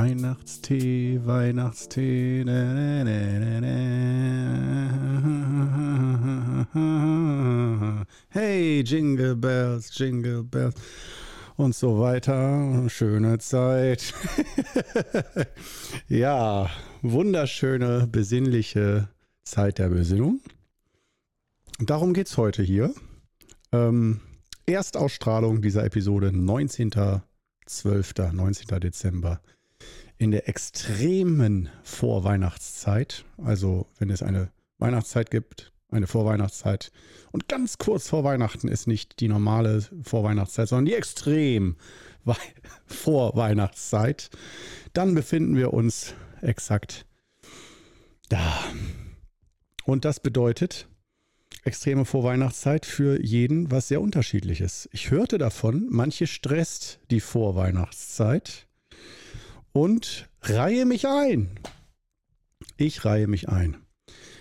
Weihnachtstee, Weihnachtstee. Ne, ne, ne, hey, Jingle Bells, Jingle Bells. Und so weiter. Schöne Zeit. ja, wunderschöne, besinnliche Zeit der Besinnung. Darum geht es heute hier. Ähm, Erstausstrahlung dieser Episode 19.12., 19. Dezember. In der extremen Vorweihnachtszeit, also wenn es eine Weihnachtszeit gibt, eine Vorweihnachtszeit und ganz kurz vor Weihnachten ist nicht die normale Vorweihnachtszeit, sondern die extrem Vorweihnachtszeit, dann befinden wir uns exakt da. Und das bedeutet, extreme Vorweihnachtszeit für jeden was sehr unterschiedliches. Ich hörte davon, manche stresst die Vorweihnachtszeit und reihe mich ein. Ich reihe mich ein.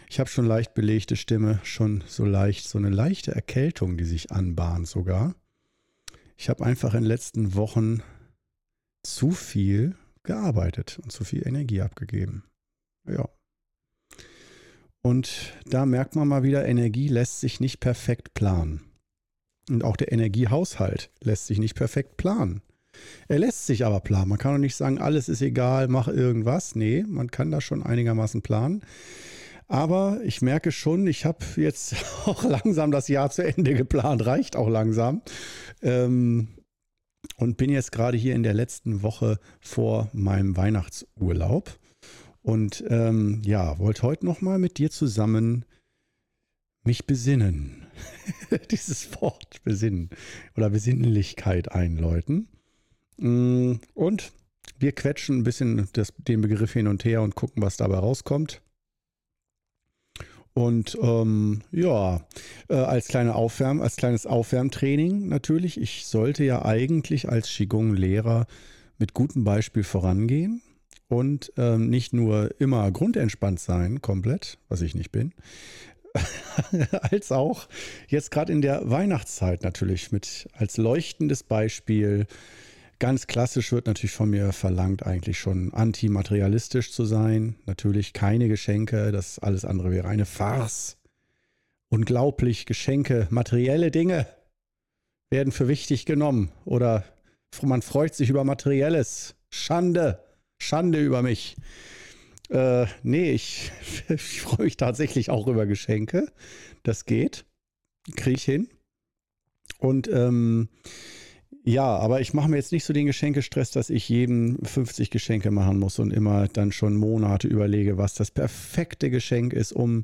Ich habe schon leicht belegte Stimme, schon so leicht, so eine leichte Erkältung, die sich anbahnt sogar. Ich habe einfach in den letzten Wochen zu viel gearbeitet und zu viel Energie abgegeben. Ja. Und da merkt man mal wieder, Energie lässt sich nicht perfekt planen. Und auch der Energiehaushalt lässt sich nicht perfekt planen. Er lässt sich aber planen. Man kann doch nicht sagen, alles ist egal, mach irgendwas. Nee, man kann da schon einigermaßen planen. Aber ich merke schon, ich habe jetzt auch langsam das Jahr zu Ende geplant, reicht auch langsam. Ähm, und bin jetzt gerade hier in der letzten Woche vor meinem Weihnachtsurlaub. Und ähm, ja, wollte heute nochmal mit dir zusammen mich besinnen. Dieses Wort besinnen oder Besinnlichkeit einläuten. Mm, und wir quetschen ein bisschen das, den Begriff hin und her und gucken, was dabei rauskommt. Und ähm, ja, äh, als, kleine Aufwärm, als kleines Aufwärmtraining natürlich. Ich sollte ja eigentlich als Qigong-Lehrer mit gutem Beispiel vorangehen und ähm, nicht nur immer grundentspannt sein, komplett, was ich nicht bin, als auch jetzt gerade in der Weihnachtszeit natürlich mit als leuchtendes Beispiel. Ganz klassisch wird natürlich von mir verlangt, eigentlich schon antimaterialistisch zu sein. Natürlich keine Geschenke, das alles andere wäre eine Farce. Unglaublich, Geschenke, materielle Dinge werden für wichtig genommen oder man freut sich über Materielles. Schande. Schande über mich. Äh, nee, ich, ich freue mich tatsächlich auch über Geschenke. Das geht. Kriege ich hin. Und ähm, ja, aber ich mache mir jetzt nicht so den Geschenkestress, dass ich jedem 50 Geschenke machen muss und immer dann schon Monate überlege, was das perfekte Geschenk ist, um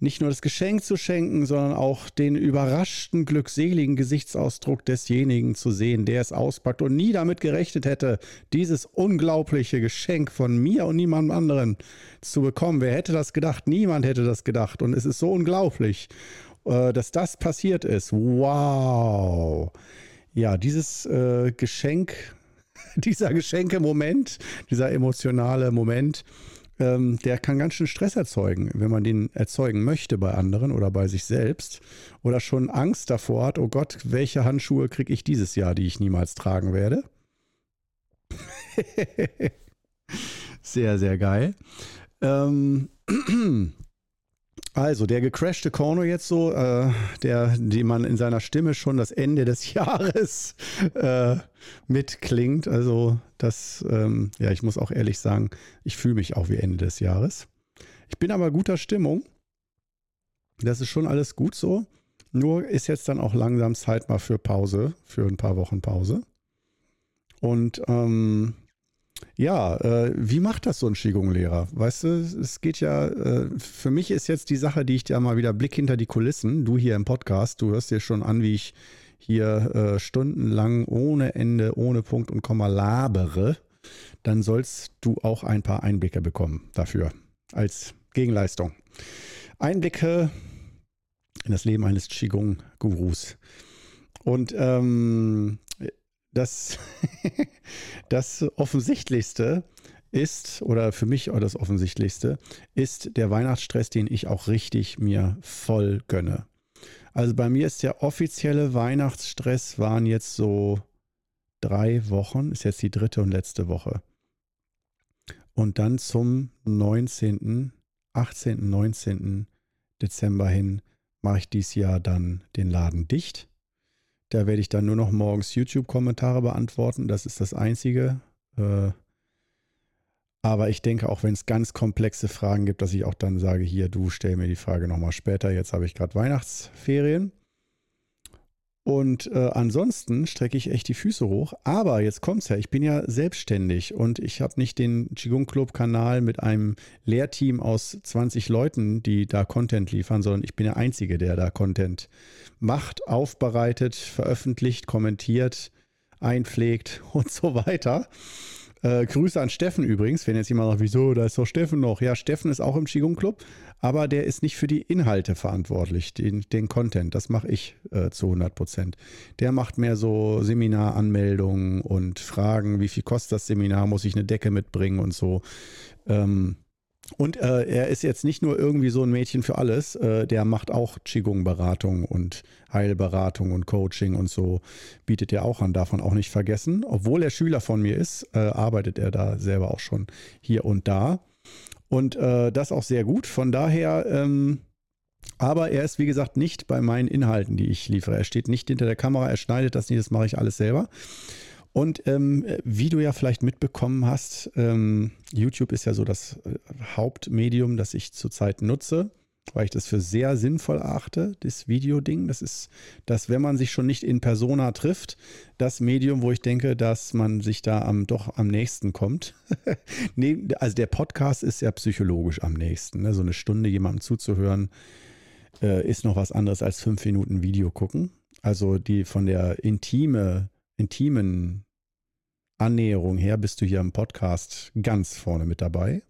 nicht nur das Geschenk zu schenken, sondern auch den überraschten, glückseligen Gesichtsausdruck desjenigen zu sehen, der es auspackt und nie damit gerechnet hätte, dieses unglaubliche Geschenk von mir und niemandem anderen zu bekommen. Wer hätte das gedacht? Niemand hätte das gedacht. Und es ist so unglaublich, äh, dass das passiert ist. Wow. Ja, dieses äh, Geschenk, dieser Geschenke-Moment, dieser emotionale Moment, ähm, der kann ganz schön Stress erzeugen, wenn man den erzeugen möchte bei anderen oder bei sich selbst oder schon Angst davor hat, oh Gott, welche Handschuhe kriege ich dieses Jahr, die ich niemals tragen werde. sehr, sehr geil. Ähm, Also, der gecrashte Korno jetzt so, äh, der, dem man in seiner Stimme schon das Ende des Jahres äh, mitklingt. Also, das, ähm, ja, ich muss auch ehrlich sagen, ich fühle mich auch wie Ende des Jahres. Ich bin aber guter Stimmung. Das ist schon alles gut so. Nur ist jetzt dann auch langsam Zeit mal für Pause, für ein paar Wochen Pause. Und ähm, ja, äh, wie macht das so ein Qigong-Lehrer? Weißt du, es geht ja, äh, für mich ist jetzt die Sache, die ich da mal wieder Blick hinter die Kulissen, du hier im Podcast, du hörst dir schon an, wie ich hier äh, stundenlang ohne Ende, ohne Punkt und Komma labere, dann sollst du auch ein paar Einblicke bekommen dafür als Gegenleistung. Einblicke in das Leben eines Qigong-Gurus. Und ähm, das, das Offensichtlichste ist, oder für mich das Offensichtlichste, ist der Weihnachtsstress, den ich auch richtig mir voll gönne. Also bei mir ist der offizielle Weihnachtsstress waren jetzt so drei Wochen, ist jetzt die dritte und letzte Woche. Und dann zum 19., 18., 19. Dezember hin mache ich dieses Jahr dann den Laden dicht. Da werde ich dann nur noch morgens YouTube-Kommentare beantworten. Das ist das Einzige. Äh, aber ich denke, auch wenn es ganz komplexe Fragen gibt, dass ich auch dann sage, hier, du stell mir die Frage nochmal später. Jetzt habe ich gerade Weihnachtsferien. Und äh, ansonsten strecke ich echt die Füße hoch. Aber jetzt kommt es ja, ich bin ja selbstständig und ich habe nicht den Qigong Club Kanal mit einem Lehrteam aus 20 Leuten, die da Content liefern, sondern ich bin der Einzige, der da Content macht, aufbereitet, veröffentlicht, kommentiert, einpflegt und so weiter. Äh, Grüße an Steffen übrigens, wenn jetzt jemand sagt, wieso, da ist doch Steffen noch. Ja, Steffen ist auch im Qigong Club, aber der ist nicht für die Inhalte verantwortlich, den, den Content. Das mache ich äh, zu 100 Prozent. Der macht mehr so Seminaranmeldungen und Fragen, wie viel kostet das Seminar, muss ich eine Decke mitbringen und so. Ähm, und äh, er ist jetzt nicht nur irgendwie so ein Mädchen für alles, äh, der macht auch Qigong-Beratung und Heilberatung und Coaching und so bietet er auch an, man auch nicht vergessen. Obwohl er Schüler von mir ist, äh, arbeitet er da selber auch schon hier und da. Und äh, das auch sehr gut. Von daher, ähm, aber er ist wie gesagt nicht bei meinen Inhalten, die ich liefere. Er steht nicht hinter der Kamera, er schneidet das nicht, das mache ich alles selber. Und ähm, wie du ja vielleicht mitbekommen hast, ähm, YouTube ist ja so das äh, Hauptmedium, das ich zurzeit nutze, weil ich das für sehr sinnvoll erachte, das Videoding. Das ist das, wenn man sich schon nicht in Persona trifft, das Medium, wo ich denke, dass man sich da am, doch am nächsten kommt. also der Podcast ist ja psychologisch am nächsten. Ne? So eine Stunde jemandem zuzuhören, äh, ist noch was anderes als fünf Minuten Video gucken. Also die von der intime intimen Annäherung her bist du hier im Podcast ganz vorne mit dabei.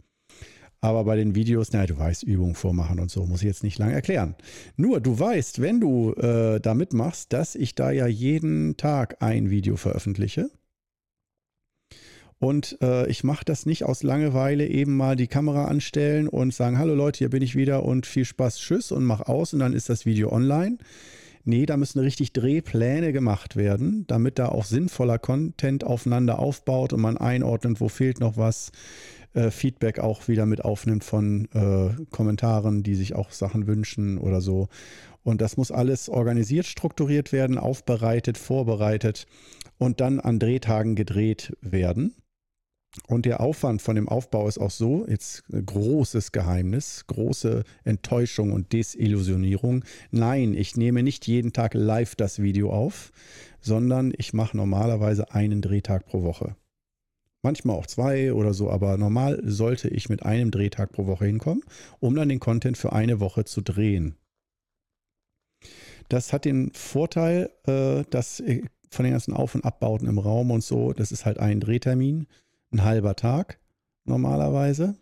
Aber bei den Videos, naja, du weißt, Übungen vormachen und so, muss ich jetzt nicht lange erklären. Nur, du weißt, wenn du äh, da mitmachst, dass ich da ja jeden Tag ein Video veröffentliche. Und äh, ich mache das nicht aus Langeweile eben mal die Kamera anstellen und sagen, hallo Leute, hier bin ich wieder und viel Spaß, tschüss und mach aus und dann ist das Video online. Nee, da müssen richtig Drehpläne gemacht werden, damit da auch sinnvoller Content aufeinander aufbaut und man einordnet, wo fehlt noch was. Äh, Feedback auch wieder mit aufnimmt von äh, Kommentaren, die sich auch Sachen wünschen oder so. Und das muss alles organisiert, strukturiert werden, aufbereitet, vorbereitet und dann an Drehtagen gedreht werden. Und der Aufwand von dem Aufbau ist auch so, jetzt großes Geheimnis, große Enttäuschung und Desillusionierung. Nein, ich nehme nicht jeden Tag live das Video auf, sondern ich mache normalerweise einen Drehtag pro Woche. Manchmal auch zwei oder so, aber normal sollte ich mit einem Drehtag pro Woche hinkommen, um dann den Content für eine Woche zu drehen. Das hat den Vorteil, äh, dass von den ganzen Auf- und Abbauten im Raum und so, das ist halt ein Drehtermin ein halber Tag normalerweise.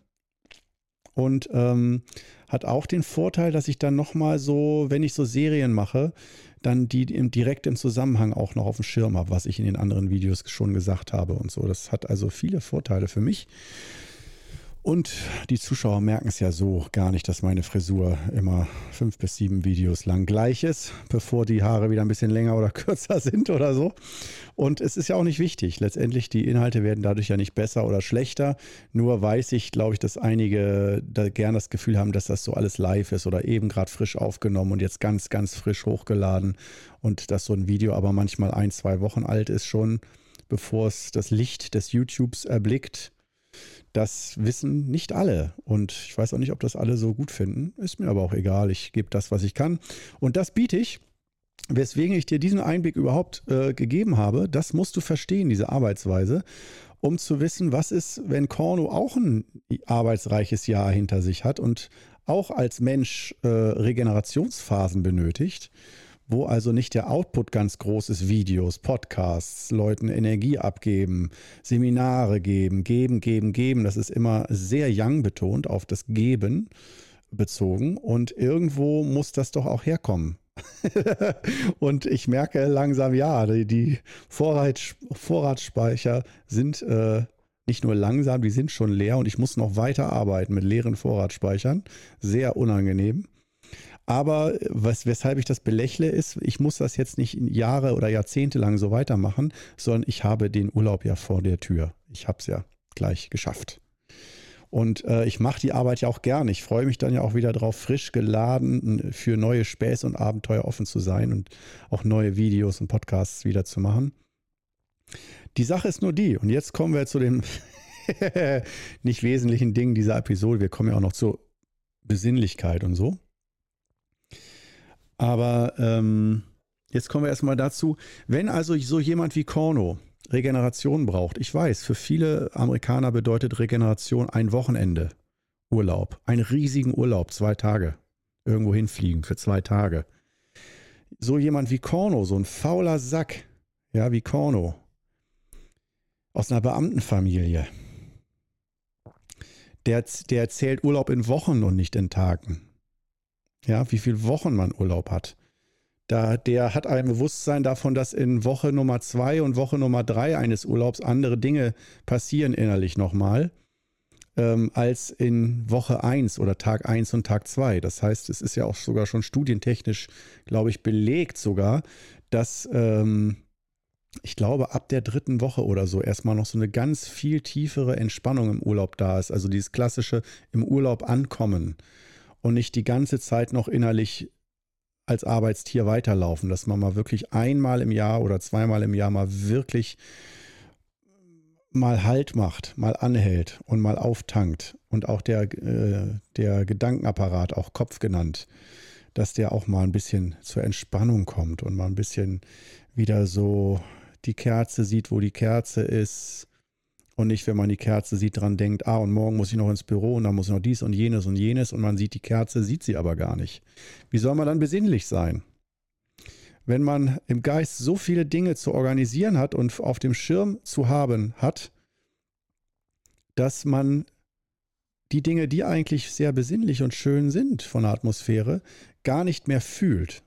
Und ähm, hat auch den Vorteil, dass ich dann nochmal so, wenn ich so Serien mache, dann die im, direkt im Zusammenhang auch noch auf dem Schirm habe, was ich in den anderen Videos schon gesagt habe und so. Das hat also viele Vorteile für mich. Und die Zuschauer merken es ja so gar nicht, dass meine Frisur immer fünf bis sieben Videos lang gleich ist, bevor die Haare wieder ein bisschen länger oder kürzer sind oder so. Und es ist ja auch nicht wichtig. Letztendlich, die Inhalte werden dadurch ja nicht besser oder schlechter. Nur weiß ich, glaube ich, dass einige da gern das Gefühl haben, dass das so alles live ist oder eben gerade frisch aufgenommen und jetzt ganz, ganz frisch hochgeladen. Und dass so ein Video aber manchmal ein, zwei Wochen alt ist schon, bevor es das Licht des YouTubes erblickt das wissen nicht alle. Und ich weiß auch nicht, ob das alle so gut finden. Ist mir aber auch egal. Ich gebe das, was ich kann. Und das biete ich. Weswegen ich dir diesen Einblick überhaupt äh, gegeben habe, das musst du verstehen, diese Arbeitsweise, um zu wissen, was ist, wenn Korno auch ein arbeitsreiches Jahr hinter sich hat und auch als Mensch äh, Regenerationsphasen benötigt wo also nicht der Output ganz groß ist, Videos, Podcasts, Leuten Energie abgeben, Seminare geben, geben, geben, geben. Das ist immer sehr young betont, auf das Geben bezogen. Und irgendwo muss das doch auch herkommen. und ich merke langsam, ja, die, Vorrat, Vorratsspeicher sind äh, nicht nur langsam, die sind schon leer und ich muss noch weiter arbeiten mit leeren Vorratsspeichern. Sehr unangenehm. Aber was, weshalb ich das belächle, ist, ich muss das jetzt nicht Jahre oder Jahrzehnte lang so weitermachen, sondern ich habe den Urlaub ja vor der Tür. Ich habe es ja gleich geschafft. Und äh, ich mache die Arbeit ja auch gern. Ich freue mich dann ja auch wieder drauf, frisch geladen für neue Späße und Abenteuer offen zu sein und auch neue Videos und Podcasts wieder zu machen. Die Sache ist nur die, und jetzt kommen wir zu dem nicht wesentlichen Ding dieser Episode. Wir kommen ja auch noch zur Besinnlichkeit und so. Aber ähm, jetzt kommen wir erstmal dazu, wenn also so jemand wie Korno Regeneration braucht. Ich weiß, für viele Amerikaner bedeutet Regeneration ein Wochenende Urlaub, einen riesigen Urlaub, zwei Tage, irgendwo hinfliegen für zwei Tage. So jemand wie Korno, so ein fauler Sack, ja, wie Korno, aus einer Beamtenfamilie, der, der zählt Urlaub in Wochen und nicht in Tagen. Ja, wie viele Wochen man Urlaub hat. Da, der hat ein Bewusstsein davon, dass in Woche Nummer zwei und Woche Nummer drei eines Urlaubs andere Dinge passieren innerlich nochmal, ähm, als in Woche eins oder Tag eins und Tag zwei. Das heißt, es ist ja auch sogar schon studientechnisch, glaube ich, belegt sogar, dass ähm, ich glaube, ab der dritten Woche oder so erstmal noch so eine ganz viel tiefere Entspannung im Urlaub da ist. Also dieses klassische im Urlaub ankommen und nicht die ganze Zeit noch innerlich als Arbeitstier weiterlaufen, dass man mal wirklich einmal im Jahr oder zweimal im Jahr mal wirklich mal Halt macht, mal anhält und mal auftankt und auch der, äh, der Gedankenapparat, auch Kopf genannt, dass der auch mal ein bisschen zur Entspannung kommt und mal ein bisschen wieder so die Kerze sieht, wo die Kerze ist, und nicht, wenn man die Kerze sieht, dran denkt, ah, und morgen muss ich noch ins Büro und dann muss ich noch dies und jenes und jenes und man sieht die Kerze, sieht sie aber gar nicht. Wie soll man dann besinnlich sein? Wenn man im Geist so viele Dinge zu organisieren hat und auf dem Schirm zu haben hat, dass man die Dinge, die eigentlich sehr besinnlich und schön sind von der Atmosphäre, gar nicht mehr fühlt.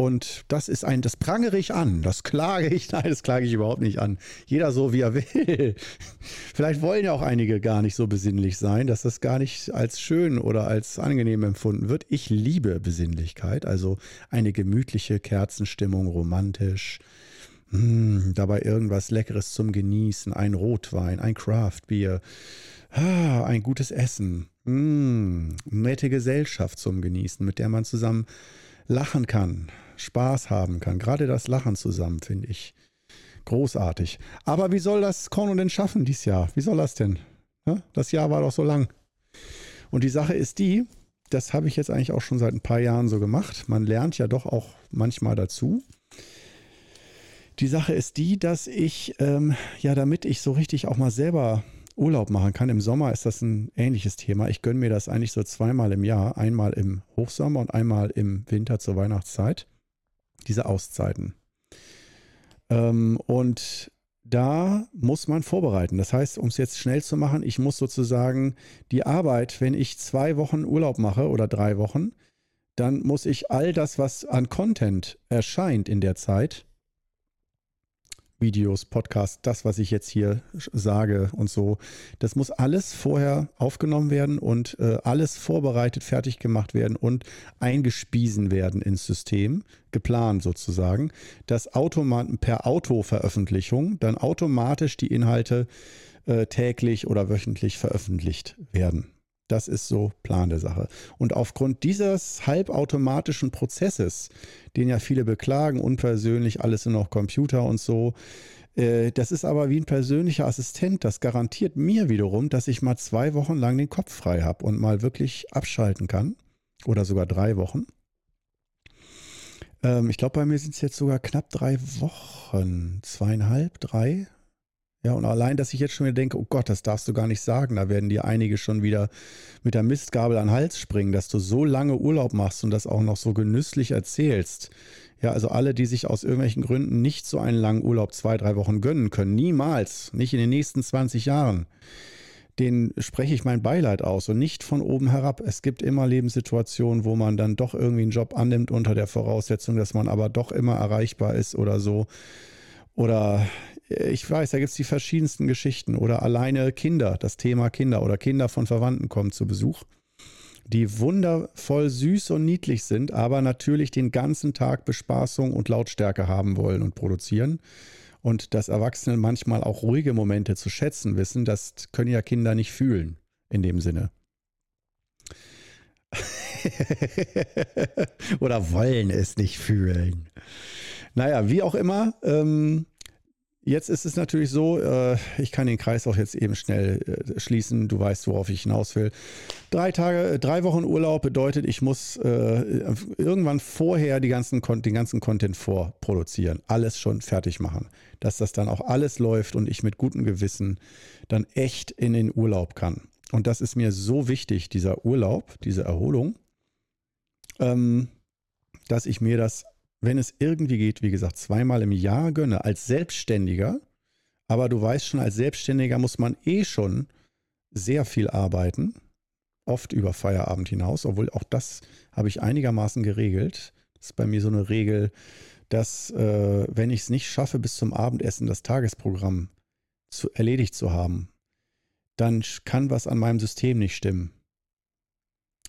Und das ist ein, das prangere ich an, das klage ich, nein, das klage ich überhaupt nicht an. Jeder so, wie er will. Vielleicht wollen ja auch einige gar nicht so besinnlich sein, dass das gar nicht als schön oder als angenehm empfunden wird. Ich liebe Besinnlichkeit, also eine gemütliche Kerzenstimmung, romantisch. Hm, dabei irgendwas Leckeres zum Genießen, ein Rotwein, ein Craftbier, ah, ein gutes Essen, hm, nette Gesellschaft zum Genießen, mit der man zusammen lachen kann, Spaß haben kann. Gerade das Lachen zusammen finde ich großartig. Aber wie soll das Korno denn schaffen dieses Jahr? Wie soll das denn? Das Jahr war doch so lang. Und die Sache ist die, das habe ich jetzt eigentlich auch schon seit ein paar Jahren so gemacht. Man lernt ja doch auch manchmal dazu. Die Sache ist die, dass ich, ähm, ja, damit ich so richtig auch mal selber Urlaub machen kann. Im Sommer ist das ein ähnliches Thema. Ich gönne mir das eigentlich so zweimal im Jahr. Einmal im Hochsommer und einmal im Winter zur Weihnachtszeit. Diese Auszeiten. Ähm, und da muss man vorbereiten. Das heißt, um es jetzt schnell zu machen, ich muss sozusagen die Arbeit, wenn ich zwei Wochen Urlaub mache oder drei Wochen, dann muss ich all das, was an Content erscheint in der Zeit, Videos, Podcasts, das, was ich jetzt hier sage und so, das muss alles vorher aufgenommen werden und äh, alles vorbereitet, fertig gemacht werden und eingespiesen werden ins System, geplant sozusagen, dass automat per Autoveröffentlichung dann automatisch die Inhalte äh, täglich oder wöchentlich veröffentlicht werden. Das ist so Plan der Sache. Und aufgrund dieses halbautomatischen Prozesses, den ja viele beklagen, unpersönlich, alles nur noch Computer und so, äh, das ist aber wie ein persönlicher Assistent. Das garantiert mir wiederum, dass ich mal zwei Wochen lang den Kopf frei habe und mal wirklich abschalten kann. Oder sogar drei Wochen. Ähm, ich glaube, bei mir sind es jetzt sogar knapp drei Wochen. Zweieinhalb, drei, ja, und allein, dass ich jetzt schon wieder denke, oh Gott, das darfst du gar nicht sagen, da werden dir einige schon wieder mit der Mistgabel an den Hals springen, dass du so lange Urlaub machst und das auch noch so genüsslich erzählst. Ja, also alle, die sich aus irgendwelchen Gründen nicht so einen langen Urlaub zwei, drei Wochen gönnen können, niemals, nicht in den nächsten 20 Jahren, den spreche ich mein Beileid aus und nicht von oben herab. Es gibt immer Lebenssituationen, wo man dann doch irgendwie einen Job annimmt unter der Voraussetzung, dass man aber doch immer erreichbar ist oder so. Oder ich weiß, da gibt es die verschiedensten Geschichten oder alleine Kinder, das Thema Kinder oder Kinder von Verwandten kommen zu Besuch, die wundervoll süß und niedlich sind, aber natürlich den ganzen Tag Bespaßung und Lautstärke haben wollen und produzieren. Und dass Erwachsene manchmal auch ruhige Momente zu schätzen wissen, das können ja Kinder nicht fühlen in dem Sinne. Oder wollen es nicht fühlen. Naja, wie auch immer. Ähm, jetzt ist es natürlich so, äh, ich kann den Kreis auch jetzt eben schnell äh, schließen. Du weißt, worauf ich hinaus will. Drei Tage, äh, drei Wochen Urlaub bedeutet, ich muss irgendwann vorher die ganzen, den ganzen Content vorproduzieren. Alles schon fertig machen. Dass das dann auch alles läuft und ich mit gutem Gewissen dann echt in den Urlaub kann. Und das ist mir so wichtig, dieser Urlaub, diese Erholung ähm, dass ich mir das, wenn es irgendwie geht, wie gesagt, zweimal im Jahr gönne, als Selbstständiger. Aber du weißt schon, als Selbstständiger muss man eh schon sehr viel arbeiten, oft über Feierabend hinaus, obwohl auch das habe ich einigermaßen geregelt. Das ist bei mir so eine Regel, dass äh, wenn ich es nicht schaffe, bis zum Abendessen das Tagesprogramm zu, erledigt zu haben, dann kann was an meinem System nicht stimmen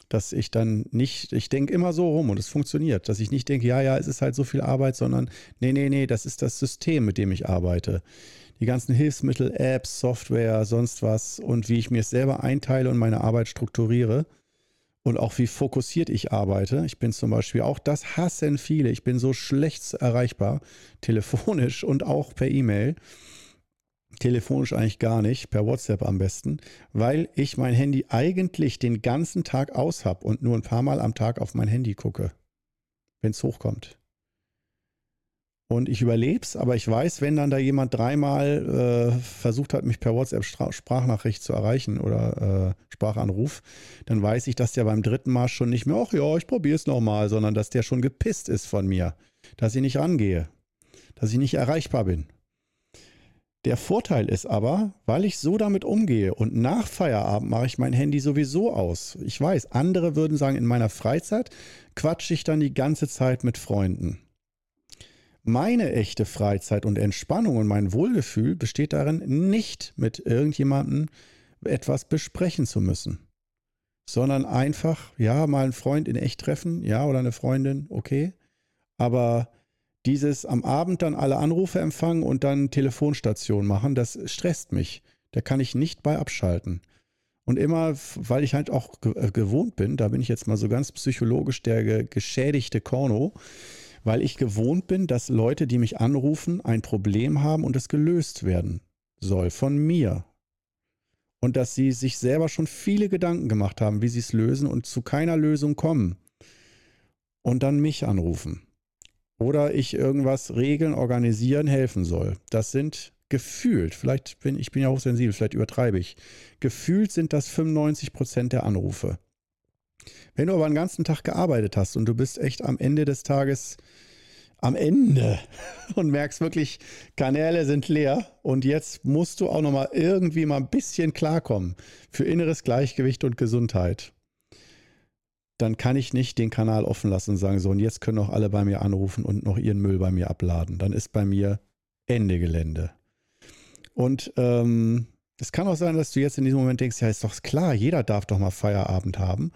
dass ich dann nicht, ich denke immer so rum und es funktioniert, dass ich nicht denke, ja, ja, es ist halt so viel Arbeit, sondern nee, nee, nee, das ist das System, mit dem ich arbeite. Die ganzen Hilfsmittel, Apps, Software, sonst was und wie ich mir es selber einteile und meine Arbeit strukturiere und auch wie fokussiert ich arbeite. Ich bin zum Beispiel auch, das hassen viele, ich bin so schlecht erreichbar, telefonisch und auch per E-Mail telefonisch eigentlich gar nicht, per WhatsApp am besten, weil ich mein Handy eigentlich den ganzen Tag aus habe und nur ein paar Mal am Tag auf mein Handy gucke, wenn es hochkommt. Und ich überlebe es, aber ich weiß, wenn dann da jemand dreimal äh, versucht hat, mich per WhatsApp Sprachnachricht zu erreichen oder äh, Sprachanruf, dann weiß ich, dass der beim dritten Mal schon nicht mehr, ach ja, ich probiere es nochmal, sondern dass der schon gepisst ist von mir, dass ich nicht rangehe, dass ich nicht erreichbar bin. Der Vorteil ist aber, weil ich so damit umgehe und nach Feierabend mache ich mein Handy sowieso aus. Ich weiß, andere würden sagen, in meiner Freizeit quatsche ich dann die ganze Zeit mit Freunden. Meine echte Freizeit und Entspannung und mein Wohlgefühl besteht darin, nicht mit irgendjemandem etwas besprechen zu müssen, sondern einfach, ja, mal einen Freund in echt treffen, ja, oder eine Freundin, okay, aber dieses am Abend dann alle Anrufe empfangen und dann Telefonstation machen, das stresst mich. Da kann ich nicht bei abschalten. Und immer, weil ich halt auch äh, gewohnt bin, da bin ich jetzt mal so ganz psychologisch der geschädigte Korno, weil ich gewohnt bin, dass Leute, die mich anrufen, ein Problem haben und es gelöst werden soll von mir. Und dass sie sich selber schon viele Gedanken gemacht haben, wie sie es lösen und zu keiner Lösung kommen. Und dann mich anrufen oder ich irgendwas regeln, organisieren, helfen soll. Das sind gefühlt, vielleicht bin ich bin ja hochsensibel, vielleicht übertreibe ich. Gefühlt sind das 95 Prozent der Anrufe. Wenn du aber einen ganzen Tag gearbeitet hast und du bist echt am Ende des Tages am Ende und merkst wirklich, Kanäle sind leer und jetzt musst du auch noch mal irgendwie mal ein bisschen klarkommen für inneres Gleichgewicht und Gesundheit dann kann ich nicht den Kanal offen lassen und sagen, so, und jetzt können auch alle bei mir anrufen und noch ihren Müll bei mir abladen. Dann ist bei mir Ende Gelände. Und ähm, es kann auch sein, dass du jetzt in diesem Moment denkst, ja, ist doch klar, jeder darf doch mal Feierabend haben.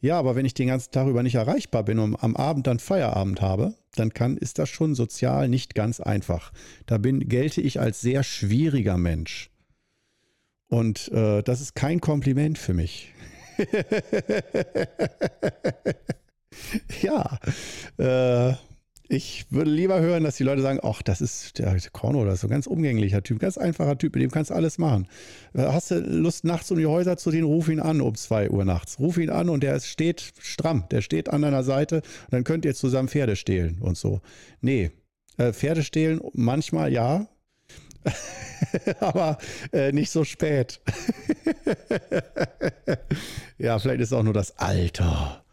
Ja, aber wenn ich den ganzen Tag über nicht erreichbar bin und am Abend dann Feierabend habe, dann kann, ist das schon sozial nicht ganz einfach. Da bin, gelte ich als sehr schwieriger Mensch. Und äh, das ist kein Kompliment für mich. ja, äh, ich würde lieber hören, dass die Leute sagen, ach, das ist der Korno, das ist so ein ganz umgänglicher Typ, ganz einfacher Typ, mit dem kannst du alles machen. Äh, hast du Lust, nachts um die Häuser zu gehen, ruf ihn an um 2 Uhr nachts. Ruf ihn an und der steht stramm, der steht an deiner Seite dann könnt ihr zusammen Pferde stehlen und so. Nee, äh, Pferde stehlen manchmal ja, aber äh, nicht so spät. ja, vielleicht ist es auch nur das Alter.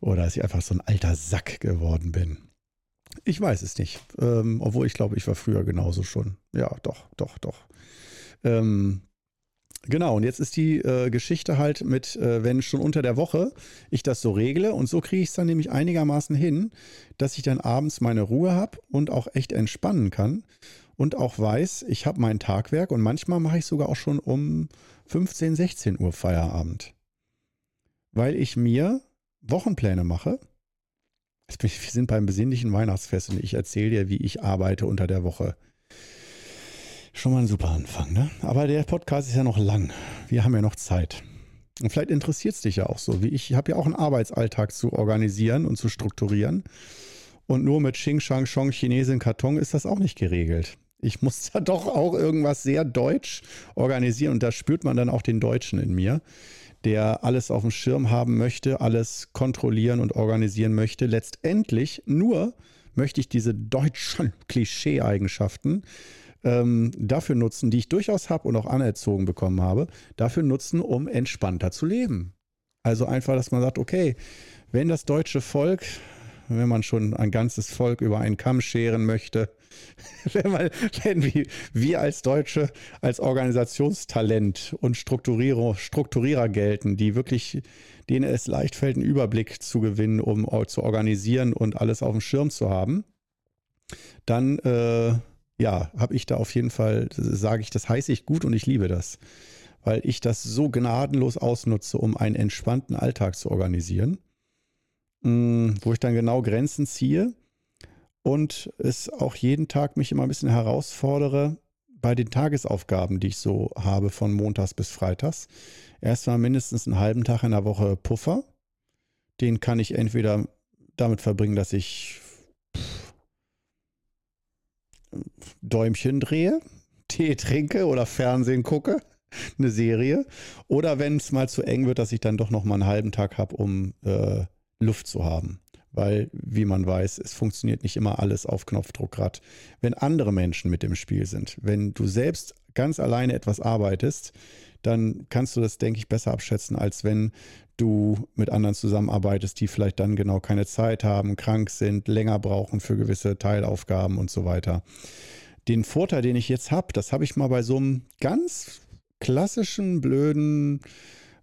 Oder dass ich einfach so ein alter Sack geworden bin. Ich weiß es nicht. Ähm, obwohl ich glaube, ich war früher genauso schon. Ja, doch, doch, doch. Ähm, genau, und jetzt ist die äh, Geschichte halt mit, äh, wenn schon unter der Woche ich das so regle und so kriege ich es dann nämlich einigermaßen hin, dass ich dann abends meine Ruhe habe und auch echt entspannen kann und auch weiß, ich habe mein Tagwerk und manchmal mache ich sogar auch schon um 15, 16 Uhr Feierabend. Weil ich mir Wochenpläne mache. Wir sind beim besinnlichen Weihnachtsfest und ich erzähle dir, wie ich arbeite unter der Woche. Schon mal ein super Anfang, ne? Aber der Podcast ist ja noch lang. Wir haben ja noch Zeit. Und vielleicht interessiert es dich ja auch so, wie ich. Ich habe ja auch einen Arbeitsalltag zu organisieren und zu strukturieren. Und nur mit Xing Shang Chong Chinesin Karton ist das auch nicht geregelt. Ich muss da doch auch irgendwas sehr deutsch organisieren und da spürt man dann auch den Deutschen in mir, der alles auf dem Schirm haben möchte, alles kontrollieren und organisieren möchte. Letztendlich nur möchte ich diese deutschen Klischee-Eigenschaften ähm, dafür nutzen, die ich durchaus habe und auch anerzogen bekommen habe, dafür nutzen, um entspannter zu leben. Also einfach, dass man sagt, okay, wenn das deutsche Volk, wenn man schon ein ganzes Volk über einen Kamm scheren möchte, wenn, man, wenn wir, als Deutsche als Organisationstalent und Strukturierer, Strukturierer gelten, die wirklich, denen es leicht fällt, einen Überblick zu gewinnen, um zu organisieren und alles auf dem Schirm zu haben, dann äh, ja, habe ich da auf jeden Fall, sage ich, das heiße ich gut und ich liebe das, weil ich das so gnadenlos ausnutze, um einen entspannten Alltag zu organisieren, mm, wo ich dann genau Grenzen ziehe und es auch jeden Tag mich immer ein bisschen herausfordere bei den Tagesaufgaben, die ich so habe von Montags bis Freitags. Erstmal mindestens einen halben Tag in der Woche Puffer. Den kann ich entweder damit verbringen, dass ich Däumchen drehe, Tee trinke oder Fernsehen gucke, eine Serie. Oder wenn es mal zu eng wird, dass ich dann doch noch mal einen halben Tag habe, um äh, Luft zu haben. Weil, wie man weiß, es funktioniert nicht immer alles auf Knopfdruck wenn andere Menschen mit im Spiel sind. Wenn du selbst ganz alleine etwas arbeitest, dann kannst du das, denke ich, besser abschätzen, als wenn du mit anderen zusammenarbeitest, die vielleicht dann genau keine Zeit haben, krank sind, länger brauchen für gewisse Teilaufgaben und so weiter. Den Vorteil, den ich jetzt habe, das habe ich mal bei so einem ganz klassischen, blöden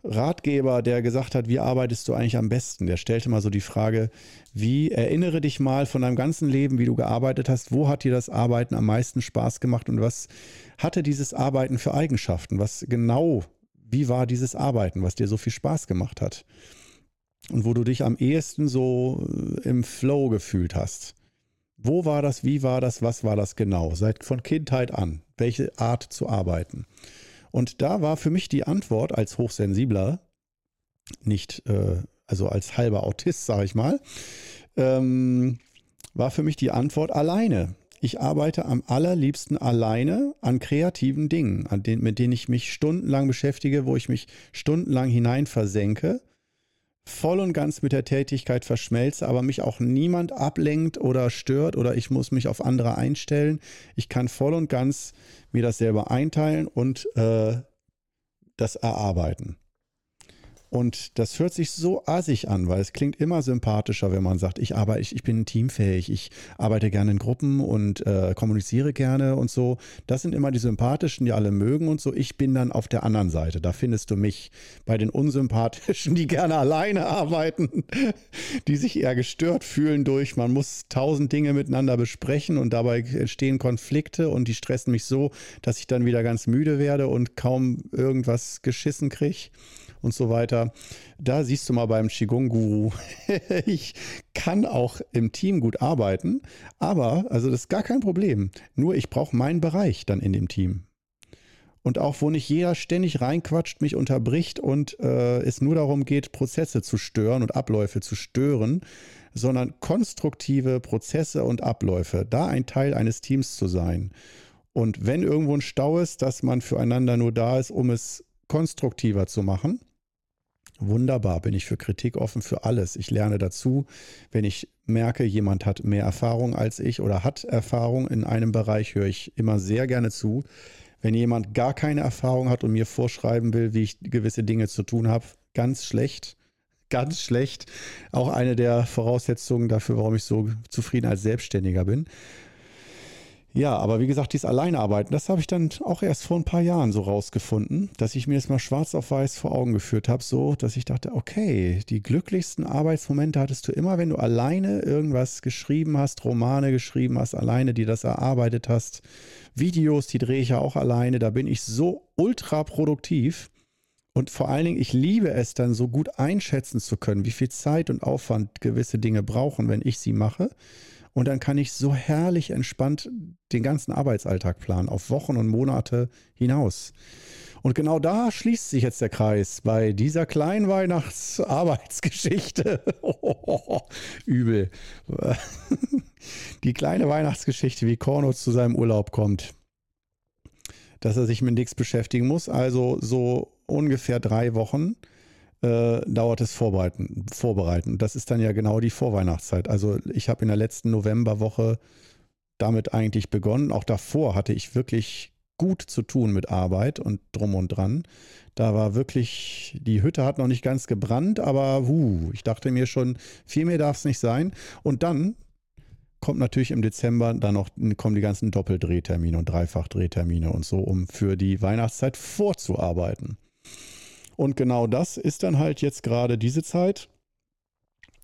Ratgeber, der gesagt hat, wie arbeitest du eigentlich am besten? Der stellte mal so die Frage, wie erinnere dich mal von deinem ganzen Leben, wie du gearbeitet hast, wo hat dir das Arbeiten am meisten Spaß gemacht und was hatte dieses Arbeiten für Eigenschaften? Was genau wie war dieses Arbeiten, was dir so viel Spaß gemacht hat? Und wo du dich am ehesten so äh, im Flow gefühlt hast. Wo war das, wie war das, was war das genau? Seit von Kindheit an, welche Art zu arbeiten? Und da war für mich die Antwort als Hochsensibler, nicht, äh, also als halber Autist, sage ich mal, ähm, war für mich die Antwort alleine. Ich arbeite am allerliebsten alleine an kreativen Dingen, an denen, mit denen ich mich stundenlang beschäftige, wo ich mich stundenlang hinein versenke, voll und ganz mit der Tätigkeit verschmelze, aber mich auch niemand ablenkt oder stört oder ich muss mich auf andere einstellen. Ich kann voll und ganz mir das selber einteilen und äh, das erarbeiten. Und das hört sich so assig an, weil es klingt immer sympathischer, wenn man sagt, ich arbeite, ich, ich bin teamfähig, ich arbeite gerne in Gruppen und äh, kommuniziere gerne und so. Das sind immer die sympathischen, die alle mögen und so. Ich bin dann auf der anderen Seite. Da findest du mich bei den unsympathischen, die gerne alleine arbeiten, die sich eher gestört fühlen durch, man muss tausend Dinge miteinander besprechen und dabei entstehen Konflikte und die stressen mich so, dass ich dann wieder ganz müde werde und kaum irgendwas geschissen kriege und so weiter. Da siehst du mal beim Qigong-Guru, ich kann auch im Team gut arbeiten, aber, also das ist gar kein Problem. Nur ich brauche meinen Bereich dann in dem Team. Und auch wo nicht jeder ständig reinquatscht, mich unterbricht und äh, es nur darum geht, Prozesse zu stören und Abläufe zu stören, sondern konstruktive Prozesse und Abläufe, da ein Teil eines Teams zu sein. Und wenn irgendwo ein Stau ist, dass man füreinander nur da ist, um es konstruktiver zu machen Wunderbar, bin ich für Kritik offen für alles. Ich lerne dazu, wenn ich merke, jemand hat mehr Erfahrung als ich oder hat Erfahrung in einem Bereich, höre ich immer sehr gerne zu. Wenn jemand gar keine Erfahrung hat und mir vorschreiben will, wie ich gewisse Dinge zu tun habe, ganz schlecht. Ganz schlecht. Auch eine der Voraussetzungen dafür, warum ich so zufrieden als Selbstständiger bin. Ja, aber wie gesagt, dieses Alleinearbeiten, das habe ich dann auch erst vor ein paar Jahren so rausgefunden, dass ich mir das mal schwarz auf weiß vor Augen geführt habe, so, dass ich dachte, okay, die glücklichsten Arbeitsmomente hattest du immer, wenn du alleine irgendwas geschrieben hast, Romane geschrieben hast, alleine die das erarbeitet hast, Videos, die drehe ich ja auch alleine, da bin ich so ultra produktiv. Und vor allen Dingen, ich liebe es dann so gut einschätzen zu können, wie viel Zeit und Aufwand gewisse Dinge brauchen, wenn ich sie mache Und dann kann ich so herrlich entspannt den ganzen Arbeitsalltag planen, auf Wochen und Monate hinaus. Und genau da schließt sich jetzt der Kreis bei dieser kleinen Weihnachtsarbeitsgeschichte. übel. Die kleine Weihnachtsgeschichte, wie Korno zu seinem Urlaub kommt. Dass er sich mit nichts beschäftigen muss. Also so ungefähr drei Wochen äh, dauert es Vorbereiten, Vorbereiten. Das ist dann ja genau die Vorweihnachtszeit. Also ich habe in der letzten Novemberwoche damit eigentlich begonnen. Auch davor hatte ich wirklich gut zu tun mit Arbeit und drum und dran. Da war wirklich, die Hütte hat noch nicht ganz gebrannt, aber wuh, ich dachte mir schon, viel mehr darf es nicht sein. Und dann kommt natürlich im Dezember dann noch kommen die ganzen Doppeldrehtermine und Dreifachdrehtermine und so, um für die Weihnachtszeit vorzuarbeiten. Und genau das ist dann halt jetzt gerade diese Zeit,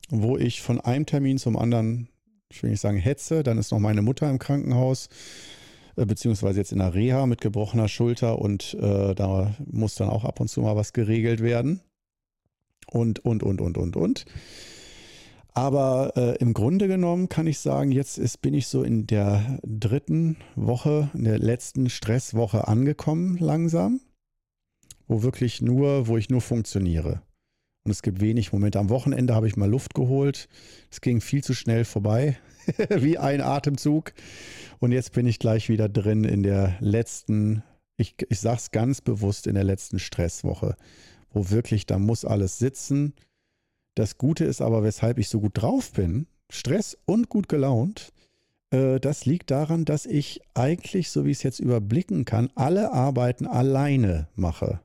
wo ich von einem Termin zum anderen, ich will nicht sagen hetze, dann ist noch meine Mutter im Krankenhaus, äh, beziehungsweise jetzt in der Reha mit gebrochener Schulter und äh, da muss dann auch ab und zu mal was geregelt werden. Und, und, und, und, und, und. Aber äh, im Grunde genommen kann ich sagen, jetzt ist, bin ich so in der dritten Woche, in der letzten Stresswoche angekommen langsam wo wirklich nur, wo ich nur funktioniere. Und es gibt wenig Momente. Am Wochenende habe ich mal Luft geholt. Es ging viel zu schnell vorbei, wie ein Atemzug. Und jetzt bin ich gleich wieder drin in der letzten, ich, ich sage es ganz bewusst, in der letzten Stresswoche, wo wirklich, da muss alles sitzen. Das Gute ist aber, weshalb ich so gut drauf bin, Stress und gut gelaunt, äh, das liegt daran, dass ich eigentlich, so wie ich es jetzt überblicken kann, alle Arbeiten alleine mache.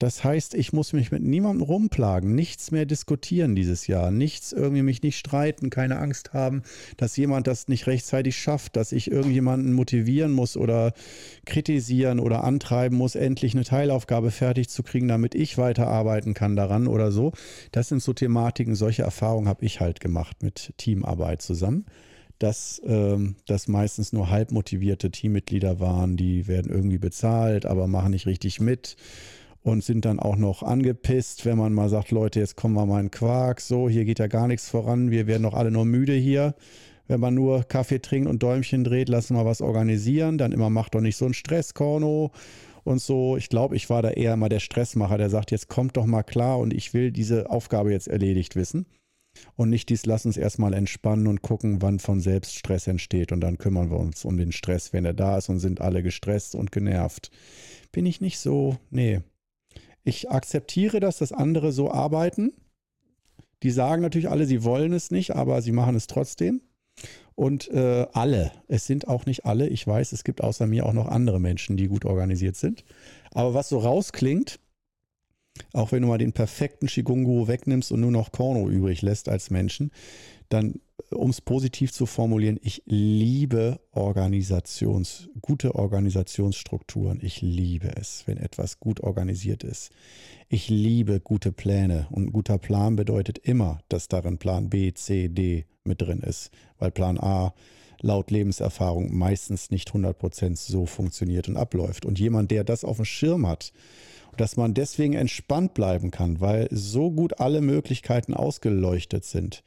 Das heißt, ich muss mich mit niemandem rumplagen, nichts mehr diskutieren dieses Jahr, nichts irgendwie mich nicht streiten, keine Angst haben, dass jemand das nicht rechtzeitig schafft, dass ich irgendjemanden motivieren muss oder kritisieren oder antreiben muss, endlich eine Teilaufgabe fertig zu kriegen, damit ich weiterarbeiten kann daran oder so. Das sind so Thematiken, solche Erfahrungen habe ich halt gemacht mit Teamarbeit zusammen dass ähm, das meistens nur halb motivierte Teammitglieder waren, die werden irgendwie bezahlt, aber machen nicht richtig mit und sind dann auch noch angepisst, wenn man mal sagt, Leute, jetzt kommen wir mal in Quark, so, hier geht ja gar nichts voran, wir werden doch alle nur müde hier. Wenn man nur Kaffee trinkt und Däumchen dreht, lassen wir was organisieren, dann immer macht doch nicht so einen Stress, Korno und so. Ich glaube, ich war da eher mal der Stressmacher, der sagt, jetzt kommt doch mal klar und ich will diese Aufgabe jetzt erledigt wissen. Und nicht dies, lass uns erstmal entspannen und gucken, wann von selbst Stress entsteht. Und dann kümmern wir uns um den Stress, wenn er da ist und sind alle gestresst und genervt. Bin ich nicht so, nee, ich akzeptiere das, dass andere so arbeiten. Die sagen natürlich alle, sie wollen es nicht, aber sie machen es trotzdem. Und äh, alle, es sind auch nicht alle, ich weiß, es gibt außer mir auch noch andere Menschen, die gut organisiert sind. Aber was so rausklingt, auch wenn du mal den perfekten Shigungu wegnimmst und nur noch Korno übrig lässt als Menschen, dann um es positiv zu formulieren, ich liebe Organisations, gute Organisationsstrukturen. Ich liebe es, wenn etwas gut organisiert ist. Ich liebe gute Pläne. Und ein guter Plan bedeutet immer, dass darin Plan B, C, D mit drin ist, weil Plan A laut Lebenserfahrung meistens nicht 100% so funktioniert und abläuft. Und jemand, der das auf dem Schirm hat, dass man deswegen entspannt bleiben kann, weil so gut alle Möglichkeiten ausgeleuchtet sind,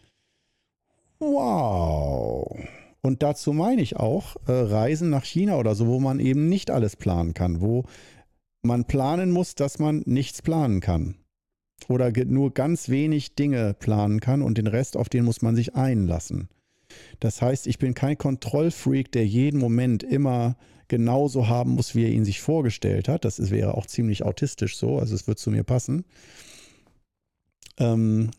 Wow. Und dazu meine ich auch äh, Reisen nach China oder so, wo man eben nicht alles planen kann, wo man planen muss, dass man nichts planen kann. Oder nur ganz wenig Dinge planen kann und den Rest, auf den muss man sich einlassen. Das heißt, ich bin kein Kontrollfreak, der jeden Moment immer genauso haben muss, wie er ihn sich vorgestellt hat. Das wäre auch ziemlich autistisch so, also es wird zu mir passen. Ähm,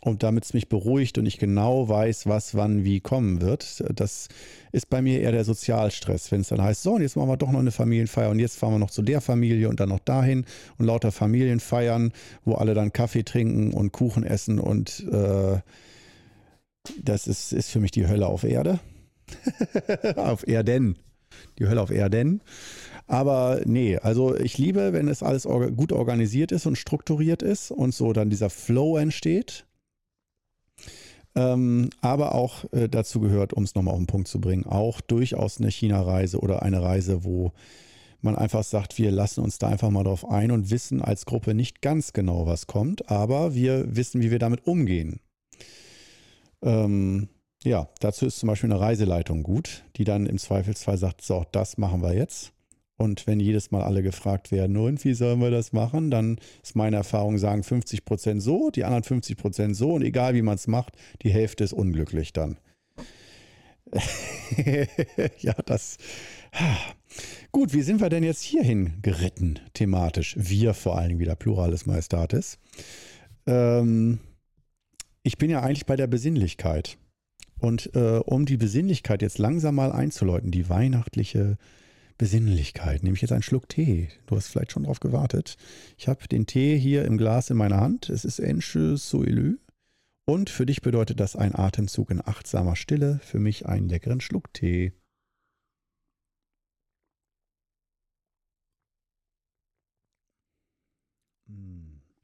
und damit es mich beruhigt und ich genau weiß, was wann wie kommen wird. Das ist bei mir eher der Sozialstress, wenn es dann heißt, so, und jetzt machen wir doch noch eine Familienfeier und jetzt fahren wir noch zu der Familie und dann noch dahin und lauter Familienfeiern, wo alle dann Kaffee trinken und Kuchen essen und äh, das ist, ist für mich die Hölle auf Erde. auf Erden. Die Hölle auf Erden. Aber nee, also ich liebe, wenn es alles gut organisiert ist und strukturiert ist und so dann dieser Flow entsteht. Ähm, aber auch äh, dazu gehört, um es nochmal auf den Punkt zu bringen, auch durchaus eine China-Reise oder eine Reise, wo man einfach sagt, wir lassen uns da einfach mal drauf ein und wissen als Gruppe nicht ganz genau, was kommt, aber wir wissen, wie wir damit umgehen. Ähm, ja, dazu ist zum Beispiel eine Reiseleitung gut, die dann im Zweifelsfall sagt, so, das machen wir jetzt. Und wenn jedes Mal alle gefragt werden, und wie sollen wir das machen, dann ist meine Erfahrung, sagen 50 Prozent so, die anderen 50 Prozent so und egal wie man es macht, die Hälfte ist unglücklich dann. ja, das. Gut, wie sind wir denn jetzt hierhin geritten, thematisch? Wir vor allen Dingen wieder, Plurales Majestatis. Ähm, ich bin ja eigentlich bei der Besinnlichkeit. Und äh, um die Besinnlichkeit jetzt langsam mal einzuläuten, die weihnachtliche Besinnlichkeit, nehme ich jetzt einen Schluck Tee. Du hast vielleicht schon drauf gewartet. Ich habe den Tee hier im Glas in meiner Hand. Es ist Enche Soelü. Und für dich bedeutet das ein Atemzug in achtsamer Stille, für mich einen leckeren Schluck Tee.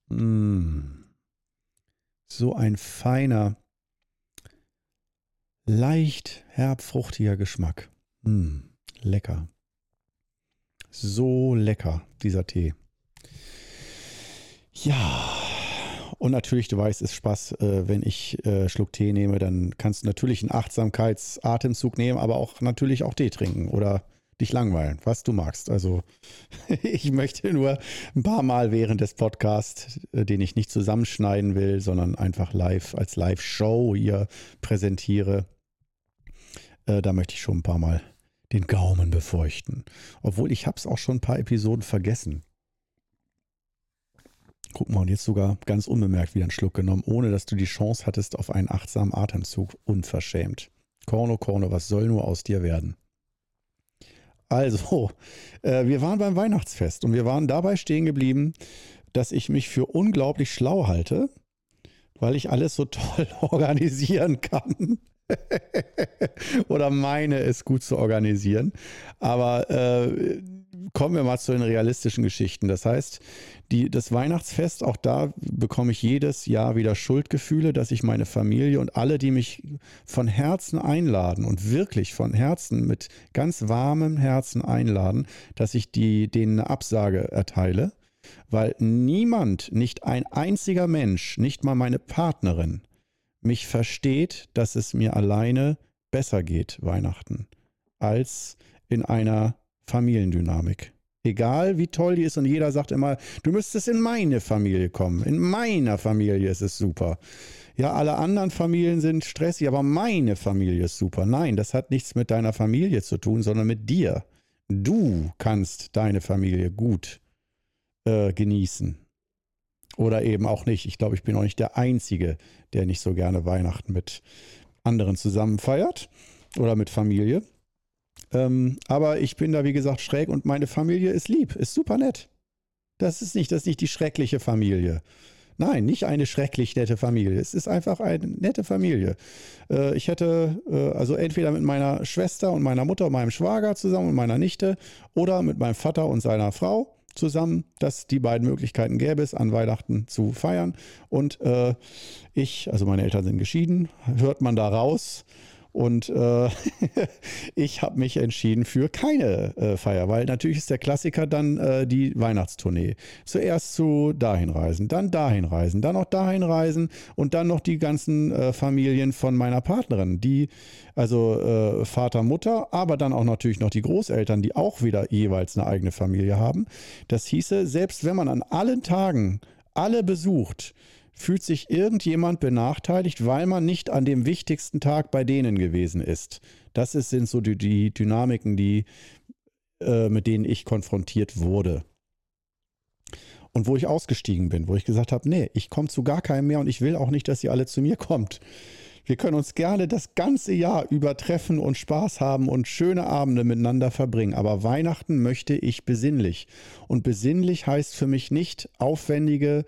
Mmh. So ein feiner, leicht herbfruchtiger Geschmack. Mmh. Lecker. So lecker, dieser Tee. Ja, und natürlich, du weißt, es ist Spaß, äh, wenn ich äh, Schluck Tee nehme, dann kannst du natürlich einen Achtsamkeitsatemzug nehmen, aber auch natürlich auch Tee trinken oder dich langweilen, was du magst. Also ich möchte nur ein paar Mal während des Podcasts, äh, den ich nicht zusammenschneiden will, sondern einfach live als Live-Show hier präsentiere, äh, da möchte ich schon ein paar Mal den Gaumen befeuchten. Obwohl ich habe es auch schon ein paar Episoden vergessen. Guck mal, und jetzt sogar ganz unbemerkt wieder einen Schluck genommen, ohne dass du die Chance hattest auf einen achtsamen Atemzug. Unverschämt. Korno, Korno, was soll nur aus dir werden? Also, äh, wir waren beim Weihnachtsfest und wir waren dabei stehen geblieben, dass ich mich für unglaublich schlau halte, weil ich alles so toll organisieren kann. Oder meine es gut zu organisieren. Aber äh, kommen wir mal zu den realistischen Geschichten. Das heißt, die, das Weihnachtsfest, auch da bekomme ich jedes Jahr wieder Schuldgefühle, dass ich meine Familie und alle, die mich von Herzen einladen und wirklich von Herzen mit ganz warmem Herzen einladen, dass ich die, denen eine Absage erteile, weil niemand, nicht ein einziger Mensch, nicht mal meine Partnerin, mich versteht, dass es mir alleine besser geht, Weihnachten, als in einer Familiendynamik. Egal wie toll die ist und jeder sagt immer, du müsstest in meine Familie kommen. In meiner Familie ist es super. Ja, alle anderen Familien sind stressig, aber meine Familie ist super. Nein, das hat nichts mit deiner Familie zu tun, sondern mit dir. Du kannst deine Familie gut äh, genießen. Oder eben auch nicht. Ich glaube, ich bin auch nicht der Einzige, der nicht so gerne Weihnachten mit anderen zusammen feiert oder mit Familie. Ähm, aber ich bin da, wie gesagt, schräg und meine Familie ist lieb, ist super nett. Das ist nicht, das ist nicht die schreckliche Familie. Nein, nicht eine schrecklich nette Familie. Es ist einfach eine nette Familie. Äh, ich hätte äh, also entweder mit meiner Schwester und meiner Mutter und meinem Schwager zusammen und meiner Nichte oder mit meinem Vater und seiner Frau zusammen, dass die beiden Möglichkeiten gäbe es, an Weihnachten zu feiern. Und äh, ich, also meine Eltern sind geschieden, hört man da raus. Und äh, ich habe mich entschieden für keine äh, Feier, weil natürlich ist der Klassiker dann äh, die Weihnachtstournee. Zuerst zu dahin reisen, dann dahin reisen, dann noch dahin reisen und dann noch die ganzen äh, Familien von meiner Partnerin, die, also äh, Vater, Mutter, aber dann auch natürlich noch die Großeltern, die auch wieder jeweils eine eigene Familie haben. Das hieße, selbst wenn man an allen Tagen alle besucht, fühlt sich irgendjemand benachteiligt, weil man nicht an dem wichtigsten Tag bei denen gewesen ist. Das ist, sind so die, die Dynamiken, die, äh, mit denen ich konfrontiert wurde. Und wo ich ausgestiegen bin, wo ich gesagt habe, nee, ich komme zu gar keinem mehr und ich will auch nicht, dass ihr alle zu mir kommt. Wir können uns gerne das ganze Jahr übertreffen und Spaß haben und schöne Abende miteinander verbringen. Aber Weihnachten möchte ich besinnlich. Und besinnlich heißt für mich nicht aufwendige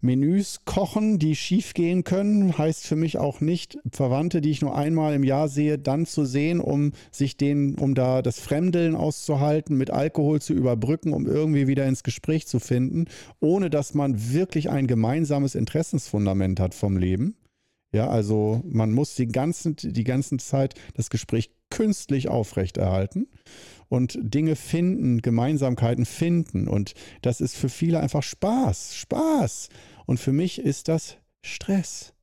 Menüs kochen, die schief gehen können, heißt für mich auch nicht, Verwandte, die ich nur einmal im Jahr sehe, dann zu sehen, um sich den, um da das Fremdeln auszuhalten, mit Alkohol zu überbrücken, um irgendwie wieder ins Gespräch zu finden, ohne dass man wirklich ein gemeinsames Interessensfundament hat vom Leben. Ja, also man muss die, ganzen, die ganze Zeit das Gespräch künstlich aufrechterhalten und Dinge finden, Gemeinsamkeiten finden. Und das ist für viele einfach Spaß, Spaß. Und für mich ist das Stress.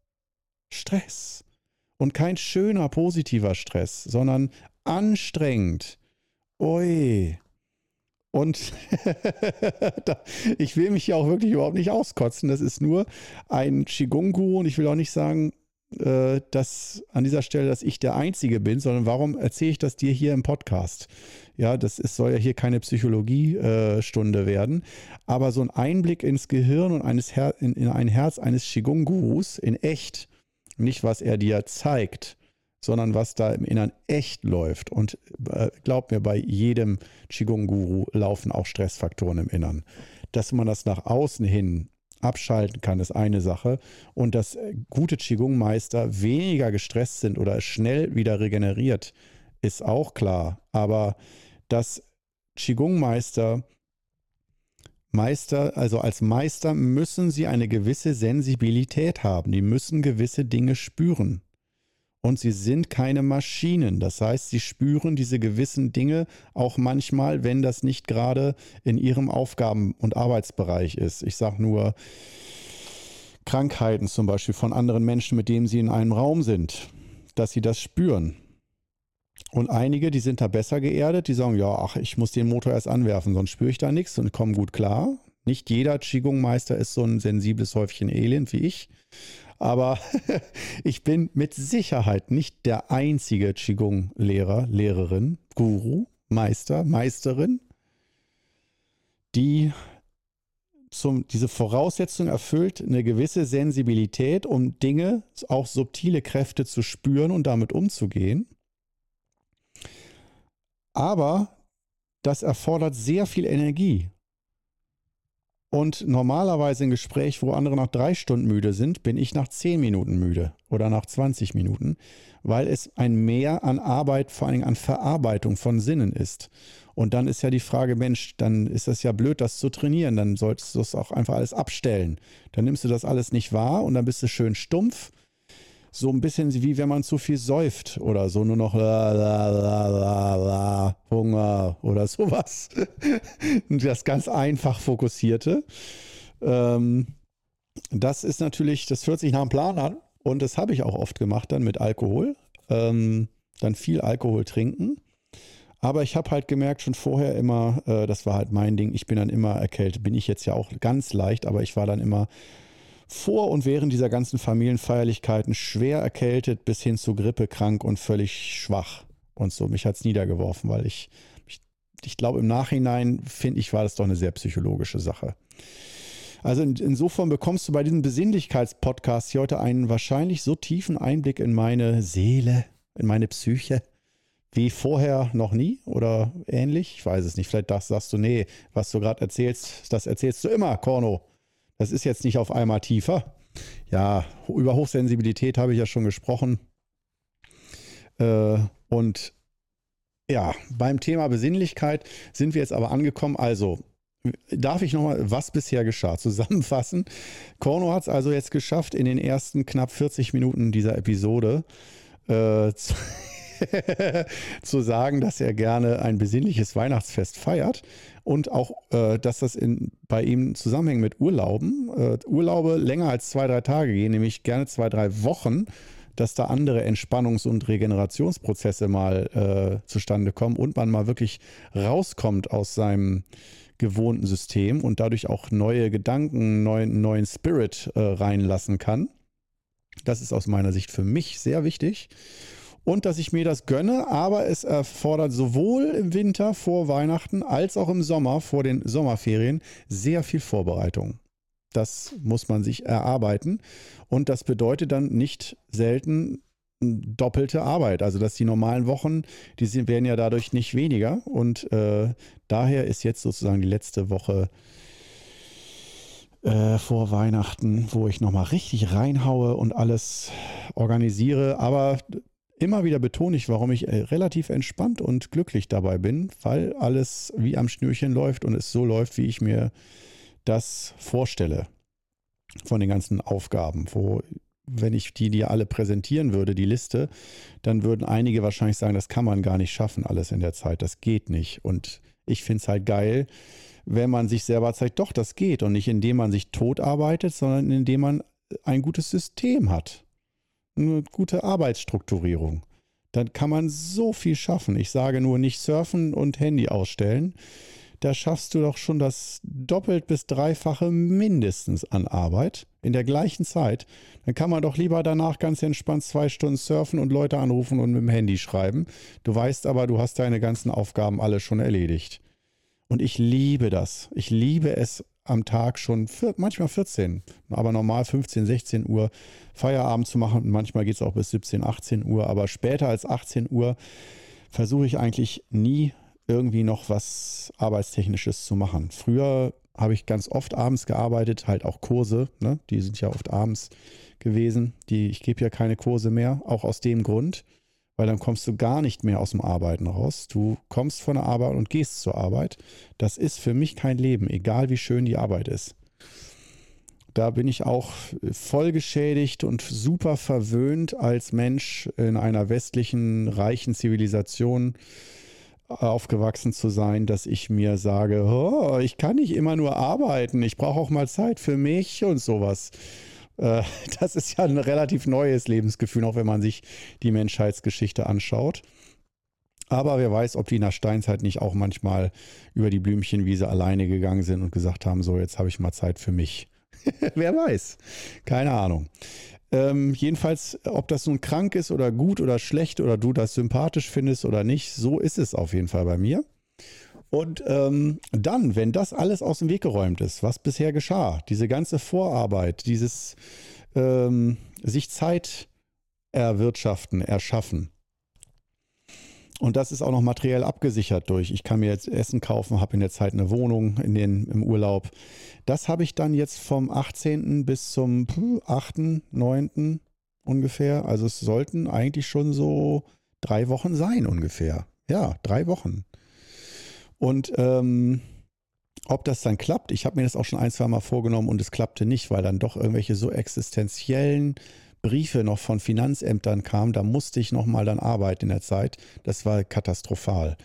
Stress. Und kein schöner, positiver Stress, sondern anstrengend. Ui. Und ich will mich ja auch wirklich überhaupt nicht auskotzen. Das ist nur ein Qigong-Guru und ich will auch nicht sagen, äh, dass an dieser Stelle, dass ich der Einzige bin, sondern warum erzähle ich das dir hier im Podcast? Ja, das ist, soll ja hier keine Psychologiestunde äh, werden, aber so ein Einblick ins Gehirn und eines Her in, in ein Herz eines Qigong-Gurus in echt, nicht was er dir zeigt, sondern was da im Innern echt läuft. Und äh, glaub mir, bei jedem Qigong-Guru laufen auch Stressfaktoren im Innern. Dass man das nach außen hin abschalten kann, ist eine Sache. Und dass äh, gute Qigong-Meister weniger gestresst sind oder schnell wieder regeneriert, ist auch klar. Aber dass Qigong-Meister Meister, also als Meister müssen sie eine gewisse Sensibilität haben. Die müssen gewisse Dinge spüren. Und sie sind keine Maschinen. Das heißt, sie spüren diese gewissen Dinge auch manchmal, wenn das nicht gerade in ihrem Aufgaben- und Arbeitsbereich ist. Ich sage nur Krankheiten zum Beispiel von anderen Menschen, mit denen sie in einem Raum sind, dass sie das spüren. Und einige, die sind da besser geerdet, die sagen, ja, ach, ich muss den Motor erst anwerfen, sonst spüre ich da nichts und komme gut klar. Nicht jeder Qigong-Meister ist so ein sensibles Häufchen Elend wie ich. Aber ich bin mit Sicherheit nicht der einzige Qigong-Lehrer, Lehrerin, Guru, Meister, Meisterin, die zum, diese Voraussetzung erfüllt, eine gewisse Sensibilität, um Dinge, auch subtile Kräfte zu spüren und damit umzugehen. Aber das erfordert sehr viel Energie. Und normalerweise ein Gespräch, wo andere nach drei Stunden müde sind, bin ich nach zehn Minuten müde oder nach 20 Minuten, weil es ein Mehr an Arbeit, vor Dingen an Verarbeitung von Sinnen ist. Und dann ist ja die Frage, Mensch, dann ist das ja blöd, das zu trainieren. Dann solltest du es auch einfach alles abstellen. Dann nimmst du das alles nicht wahr und dann bist du schön stumpf so ein bisschen wie wenn man zu viel säuft oder so, nur noch la, la, la, la, la, Hunger oder sowas. das ganz einfach fokussierte. Ähm, das ist natürlich, das hört sich nach einem Plan an und das habe ich auch oft gemacht dann mit Alkohol. Ähm, dann viel Alkohol trinken. Aber ich habe halt gemerkt, schon vorher immer, äh, das war halt mein Ding, ich bin dann immer erkältet. Bin ich jetzt ja auch ganz leicht, aber ich war dann immer vor und während dieser ganzen Familienfeierlichkeiten schwer erkältet bis hin zu Grippe krank und völlig schwach. Und so, mich hat es niedergeworfen, weil ich, ich, ich glaube, im Nachhinein finde ich, war das doch eine sehr psychologische Sache. Also in, insofern bekommst du bei diesem Besinnlichkeitspodcast hier heute einen wahrscheinlich so tiefen Einblick in meine Seele, in meine Psyche, wie vorher noch nie oder ähnlich. Ich weiß es nicht. Vielleicht sagst du, nee, was du gerade erzählst, das erzählst du immer, Korno. Das ist jetzt nicht auf einmal tiefer. Ja, über Hochsensibilität habe ich ja schon gesprochen. Äh, und ja, beim Thema Besinnlichkeit sind wir jetzt aber angekommen. Also, darf ich nochmal, was bisher geschah, zusammenfassen? Korno hat es also jetzt geschafft, in den ersten knapp 40 Minuten dieser Episode äh, zu, sagen, dass er gerne ein besinnliches Weihnachtsfest feiert und auch, äh, dass das in, bei ihm zusammenhängt mit Urlauben. Äh, Urlaube länger als zwei, drei Tage gehen, nämlich gerne zwei, drei Wochen, dass da andere Entspannungs- und Regenerationsprozesse mal äh, zustande kommen und man mal wirklich rauskommt aus seinem gewohnten System und dadurch auch neue Gedanken, neuen, neuen Spirit äh, reinlassen kann. Das ist aus meiner Sicht für mich sehr wichtig und dass ich mir das gönne, aber es erfordert sowohl im Winter vor Weihnachten als auch im Sommer vor den Sommerferien sehr viel Vorbereitung. Das muss man sich erarbeiten und das bedeutet dann nicht selten doppelte Arbeit. Also dass die normalen Wochen, die werden ja dadurch nicht weniger und äh, daher ist jetzt sozusagen die letzte Woche äh, vor Weihnachten, wo ich nochmal richtig reinhaue und alles organisiere. Aber immer wieder betone ich, warum ich äh, relativ entspannt und glücklich dabei bin, weil alles wie am Schnürchen läuft und es so läuft, wie ich mir das vorstelle von den ganzen Aufgaben, wo wenn ich die dir alle präsentieren würde, die Liste, dann würden einige wahrscheinlich sagen, das kann man gar nicht schaffen, alles in der Zeit, das geht nicht. Und ich finde es halt geil, wenn man sich selber zeigt, doch, das geht. Und nicht indem man sich tot arbeitet, sondern indem man ein gutes System hat. Eine gute Arbeitsstrukturierung. Dann kann man so viel schaffen. Ich sage nur nicht surfen und Handy ausstellen. Da schaffst du doch schon das doppelt bis dreifache mindestens an Arbeit in der gleichen Zeit. Dann kann man doch lieber danach ganz entspannt zwei Stunden surfen und Leute anrufen und mit dem Handy schreiben. Du weißt aber, du hast deine ganzen Aufgaben alle schon erledigt. Und ich liebe das. Ich liebe es am Tag schon, vier, manchmal 14, aber normal 15, 16 Uhr Feierabend zu machen. Manchmal geht es auch bis 17, 18 Uhr. Aber später als 18 Uhr versuche ich eigentlich nie irgendwie noch was Arbeitstechnisches zu machen. Früher habe ich ganz oft abends gearbeitet, halt auch Kurse, ne? die sind ja oft abends gewesen. Die, ich gebe ja keine Kurse mehr, auch aus dem Grund, weil dann kommst du gar nicht mehr aus dem Arbeiten raus. Du kommst von der Arbeit und gehst zur Arbeit. Das ist für mich kein Leben, egal wie schön die Arbeit ist. Da bin ich auch voll geschädigt und super verwöhnt als Mensch in einer westlichen, reichen Zivilisation aufgewachsen zu sein, dass ich mir sage, oh, ich kann nicht immer nur arbeiten, ich brauche auch mal Zeit für mich und sowas. Äh, das ist ja ein relativ neues Lebensgefühl, auch wenn man sich die Menschheitsgeschichte anschaut. Aber wer weiß, ob die in der Steinzeit nicht auch manchmal über die Blümchenwiese alleine gegangen sind und gesagt haben, so, jetzt habe ich mal Zeit für mich. wer weiß. Keine Ahnung. Ähm, jedenfalls, ob das nun krank ist oder gut oder schlecht oder du das sympathisch findest oder nicht, so ist es auf jeden Fall bei mir. Und ähm, dann, wenn das alles aus dem Weg geräumt ist, was bisher geschah, diese ganze Vorarbeit, dieses ähm, sich Zeit erwirtschaften, erschaffen, und das ist auch noch materiell abgesichert durch. Ich kann mir jetzt Essen kaufen, habe in der Zeit eine Wohnung in den, im Urlaub. Das habe ich dann jetzt vom 18. bis zum 8., 9. ungefähr. Also es sollten eigentlich schon so drei Wochen sein ungefähr. Ja, drei Wochen. Und ähm, ob das dann klappt, ich habe mir das auch schon ein, zwei Mal vorgenommen und es klappte nicht, weil dann doch irgendwelche so existenziellen Briefe noch von Finanzämtern kamen, da musste ich nochmal dann arbeiten in der Zeit. Das war katastrophal.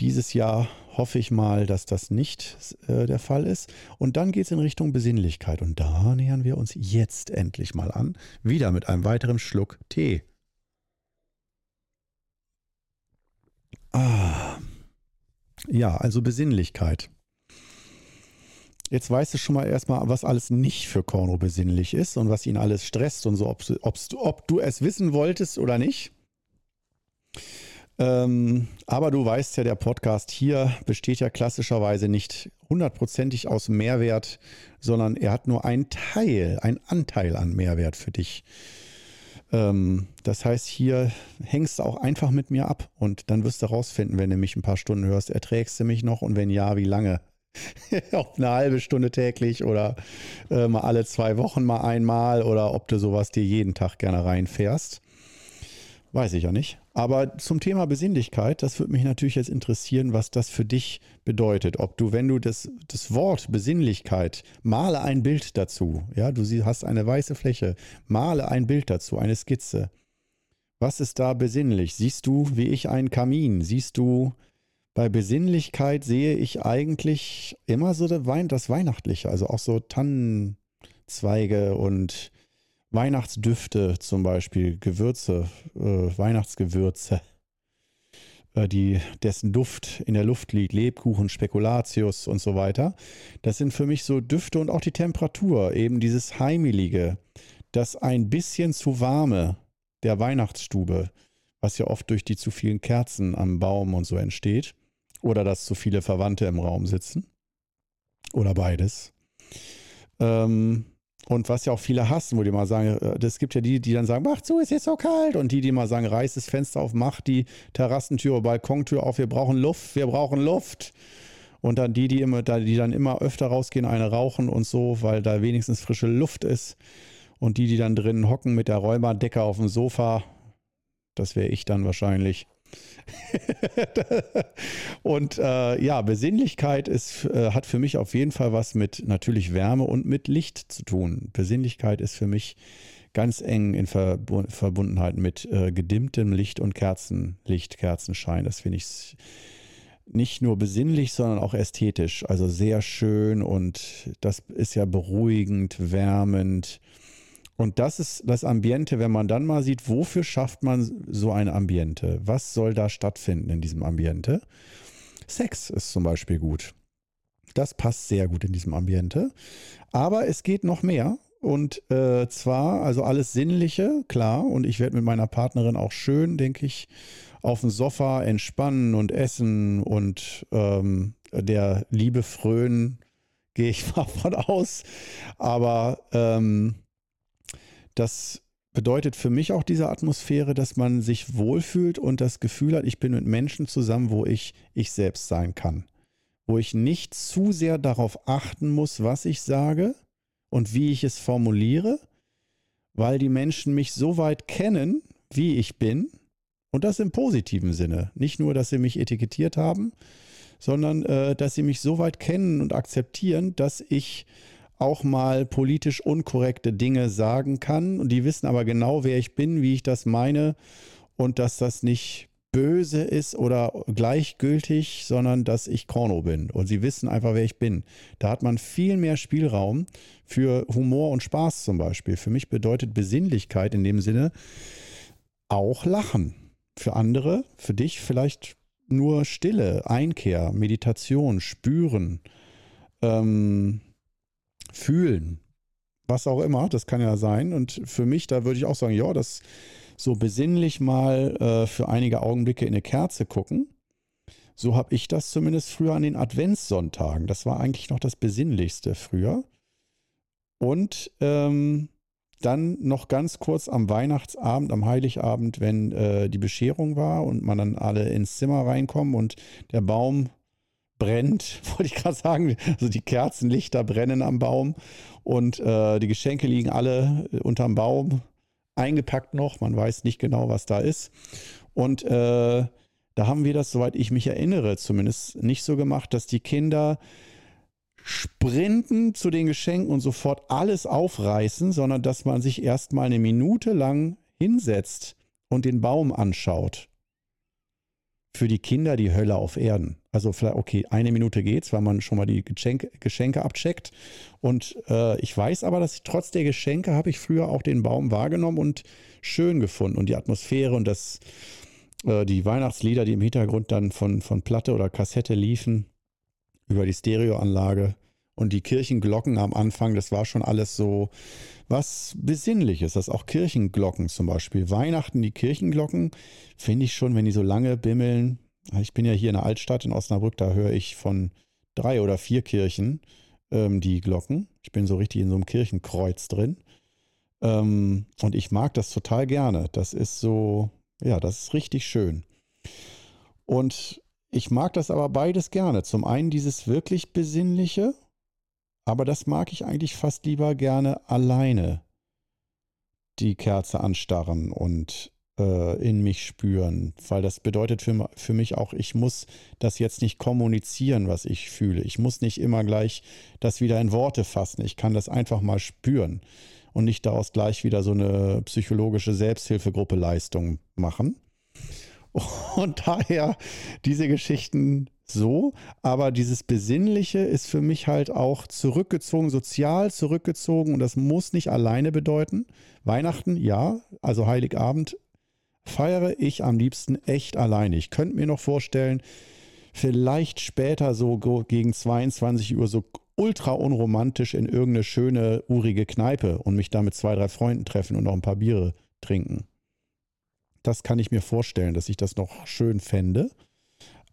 Dieses Jahr hoffe ich mal, dass das nicht äh, der Fall ist. Und dann geht es in Richtung Besinnlichkeit. Und da nähern wir uns jetzt endlich mal an. Wieder mit einem weiteren Schluck Tee. Ah. Ja, also Besinnlichkeit. Jetzt weißt du schon mal erstmal, was alles nicht für Korno besinnlich ist und was ihn alles stresst und so, ob, ob du es wissen wolltest oder nicht. Ähm, aber du weißt ja, der Podcast hier besteht ja klassischerweise nicht hundertprozentig aus Mehrwert, sondern er hat nur einen Teil, einen Anteil an Mehrwert für dich. Ähm, das heißt, hier hängst du auch einfach mit mir ab und dann wirst du rausfinden, wenn du mich ein paar Stunden hörst, erträgst du mich noch und wenn ja, wie lange? ob eine halbe Stunde täglich oder äh, mal alle zwei Wochen mal einmal oder ob du sowas dir jeden Tag gerne reinfährst. Weiß ich ja nicht. Aber zum Thema Besinnlichkeit, das würde mich natürlich jetzt interessieren, was das für dich bedeutet. Ob du, wenn du das, das Wort Besinnlichkeit, male ein Bild dazu. Ja, du hast eine weiße Fläche, male ein Bild dazu, eine Skizze. Was ist da besinnlich? Siehst du, wie ich, einen Kamin? Siehst du bei Besinnlichkeit sehe ich eigentlich immer so das, Weihnachtliche, also auch so Tannenzweige und Weihnachtsdüfte zum Beispiel, Gewürze, äh, Weihnachtsgewürze, äh, die, dessen Duft in der Luft liegt, Lebkuchen, Spekulatius und so weiter. Das sind für mich so Düfte und auch die Temperatur, eben dieses Heimelige, das ein bisschen zu warme der Weihnachtsstube, was ja oft durch die zu vielen Kerzen am Baum und so entsteht oder dass zu viele Verwandte im Raum sitzen. Oder beides. Ähm, und was ja auch viele hassen, wo die mal sagen, es äh, gibt ja die, die dann sagen, mach zu, es ist so kalt. Und die, die mal sagen, reiß das Fenster auf, mach die Terrassentür, Balkontür auf, wir brauchen Luft, wir brauchen Luft. Und dann die, die immer, die dann immer öfter rausgehen, eine rauchen und so, weil da wenigstens frische Luft ist. Und die, die dann drinnen hocken mit der Räumerdecke auf dem Sofa, das wäre ich dann wahrscheinlich. und äh, ja, Besinnlichkeit ist, äh, hat für mich auf jeden Fall was mit natürlich Wärme und mit Licht zu tun. Besinnlichkeit ist für mich ganz eng in Verbund Verbundenheit mit äh, gedimmtem Licht und Kerzenlicht, Kerzenschein. Das finde ich nicht nur besinnlich, sondern auch ästhetisch. Also sehr schön und das ist ja beruhigend, wärmend Und das ist das Ambiente, wenn man dann mal sieht, wofür schafft man so ein Ambiente? Was soll da stattfinden in diesem Ambiente? Sex ist zum Beispiel gut. Das passt sehr gut in diesem Ambiente. Aber es geht noch mehr. Und äh, zwar, also alles Sinnliche, klar. Und ich werde mit meiner Partnerin auch schön, denke ich, auf dem Sofa entspannen und essen und ähm, der Liebe frönen, gehe ich mal von aus. Aber ähm, das bedeutet für mich auch diese Atmosphäre, dass man sich wohlfühlt und das Gefühl hat, ich bin mit Menschen zusammen, wo ich ich selbst sein kann. Wo ich nicht zu sehr darauf achten muss, was ich sage und wie ich es formuliere, weil die Menschen mich so weit kennen, wie ich bin. Und das im positiven Sinne. Nicht nur, dass sie mich etikettiert haben, sondern äh, dass sie mich so weit kennen und akzeptieren, dass ich auch mal politisch unkorrekte Dinge sagen kann. Und die wissen aber genau, wer ich bin, wie ich das meine und dass das nicht böse ist oder gleichgültig, sondern dass ich Korno bin. Und sie wissen einfach, wer ich bin. Da hat man viel mehr Spielraum für Humor und Spaß zum Beispiel. Für mich bedeutet Besinnlichkeit in dem Sinne auch Lachen. Für andere, für dich vielleicht nur Stille, Einkehr, Meditation, Spüren, ähm, Fühlen, was auch immer, das kann ja sein. Und für mich, da würde ich auch sagen, ja, das so besinnlich mal äh, für einige Augenblicke in eine Kerze gucken. So habe ich das zumindest früher an den Adventssonntagen. Das war eigentlich noch das Besinnlichste früher. Und ähm, dann noch ganz kurz am Weihnachtsabend, am Heiligabend, wenn äh, die Bescherung war und man dann alle ins Zimmer reinkommen und der Baum brennt, wollte ich gerade sagen, also die Kerzenlichter brennen am Baum und äh, die Geschenke liegen alle äh, unterm Baum, eingepackt noch, man weiß nicht genau, was da ist. Und äh, da haben wir das, soweit ich mich erinnere, zumindest nicht so gemacht, dass die Kinder sprinten zu den Geschenken und sofort alles aufreißen, sondern dass man sich erstmal eine Minute lang hinsetzt und den Baum anschaut. Für die Kinder die Hölle auf Erden. Also vielleicht, okay, eine Minute geht's, weil man schon mal die Geschenke, Geschenke abcheckt. Und äh, ich weiß aber, dass ich trotz der Geschenke habe ich früher auch den Baum wahrgenommen und schön gefunden. Und die Atmosphäre und das, äh, die Weihnachtslieder, die im Hintergrund dann von, von Platte oder Kassette liefen, über die Stereoanlage und die Kirchenglocken am Anfang, das war schon alles so was Besinnliches. Das auch Kirchenglocken zum Beispiel. Weihnachten, die Kirchenglocken, finde ich schon, wenn die so lange bimmeln. Ich bin ja hier in der Altstadt in Osnabrück, da höre ich von drei oder vier Kirchen ähm, die Glocken. Ich bin so richtig in so einem Kirchenkreuz drin. Ähm, und ich mag das total gerne. Das ist so, ja, das ist richtig schön. Und ich mag das aber beides gerne. Zum einen dieses wirklich Besinnliche, aber das mag ich eigentlich fast lieber gerne alleine. Die Kerze anstarren und äh, in mich spüren, weil das bedeutet für, für mich auch, ich muss das jetzt nicht kommunizieren, was ich fühle. Ich muss nicht immer gleich das wieder in Worte fassen. Ich kann das einfach mal spüren und nicht daraus gleich wieder so eine psychologische Selbsthilfegruppe Leistung machen. Und daher diese Geschichten so, aber dieses Besinnliche ist für mich halt auch zurückgezogen, sozial zurückgezogen und das muss nicht alleine bedeuten. Weihnachten, ja, also Heiligabend feiere ich am liebsten echt alleine. Ich könnte mir noch vorstellen, vielleicht später so gegen 22 Uhr so ultra unromantisch in irgendeine schöne, urige Kneipe und mich da mit zwei, drei Freunden treffen und noch ein paar Biere trinken. Das kann ich mir vorstellen, dass ich das noch schön fände.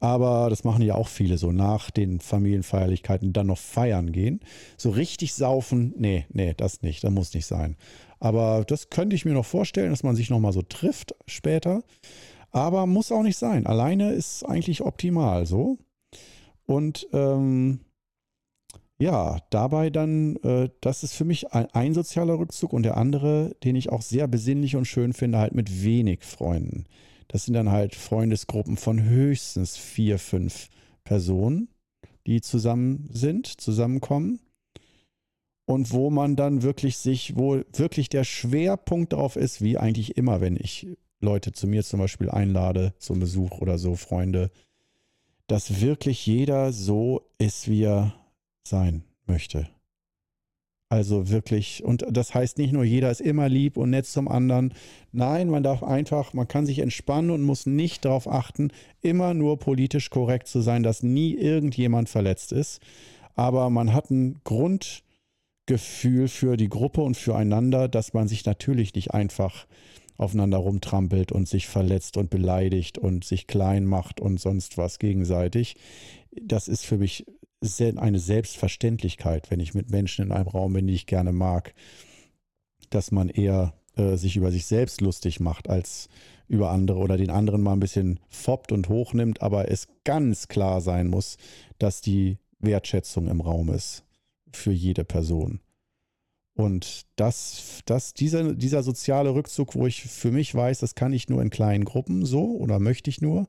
Aber das machen ja auch viele so nach den Familienfeierlichkeiten dann noch feiern gehen. So richtig saufen, nee, nee, das nicht, das muss nicht sein. Aber das könnte ich mir noch vorstellen, dass man sich nochmal so trifft später. Aber muss auch nicht sein. Alleine ist eigentlich optimal so. Und ähm, ja, dabei dann, äh, das ist für mich ein, ein, sozialer Rückzug und der andere, den ich auch sehr besinnlich und schön finde, halt mit wenig Freunden. Das sind dann halt Freundesgruppen von höchstens vier, fünf Personen, die zusammen sind, zusammenkommen. Und wo man dann wirklich sich, wo wirklich der Schwerpunkt darauf ist, wie eigentlich immer, wenn ich Leute zu mir zum Beispiel einlade zum Besuch oder so, Freunde, dass wirklich jeder so ist, wie er sein möchte. Also wirklich, und das heißt nicht nur, jeder ist immer lieb und nett zum anderen. Nein, man darf einfach, man kann sich entspannen und muss nicht darauf achten, immer nur politisch korrekt zu sein, dass nie irgendjemand verletzt ist. Aber man hat ein Grundgefühl für die Gruppe und füreinander, dass man sich natürlich nicht einfach aufeinander rumtrampelt und sich verletzt und beleidigt und sich klein macht und sonst was gegenseitig. Das ist für mich eine Selbstverständlichkeit, wenn ich mit Menschen in einem Raum bin, die ich gerne mag, dass man eher äh, sich über sich selbst lustig macht als über andere oder den anderen mal ein bisschen foppt und hochnimmt, aber es ganz klar sein muss, dass die Wertschätzung im Raum ist für jede Person. Und das, das, dieser, dieser soziale Rückzug, wo ich für mich weiß, das kann ich nur in kleinen Gruppen so oder möchte ich nur,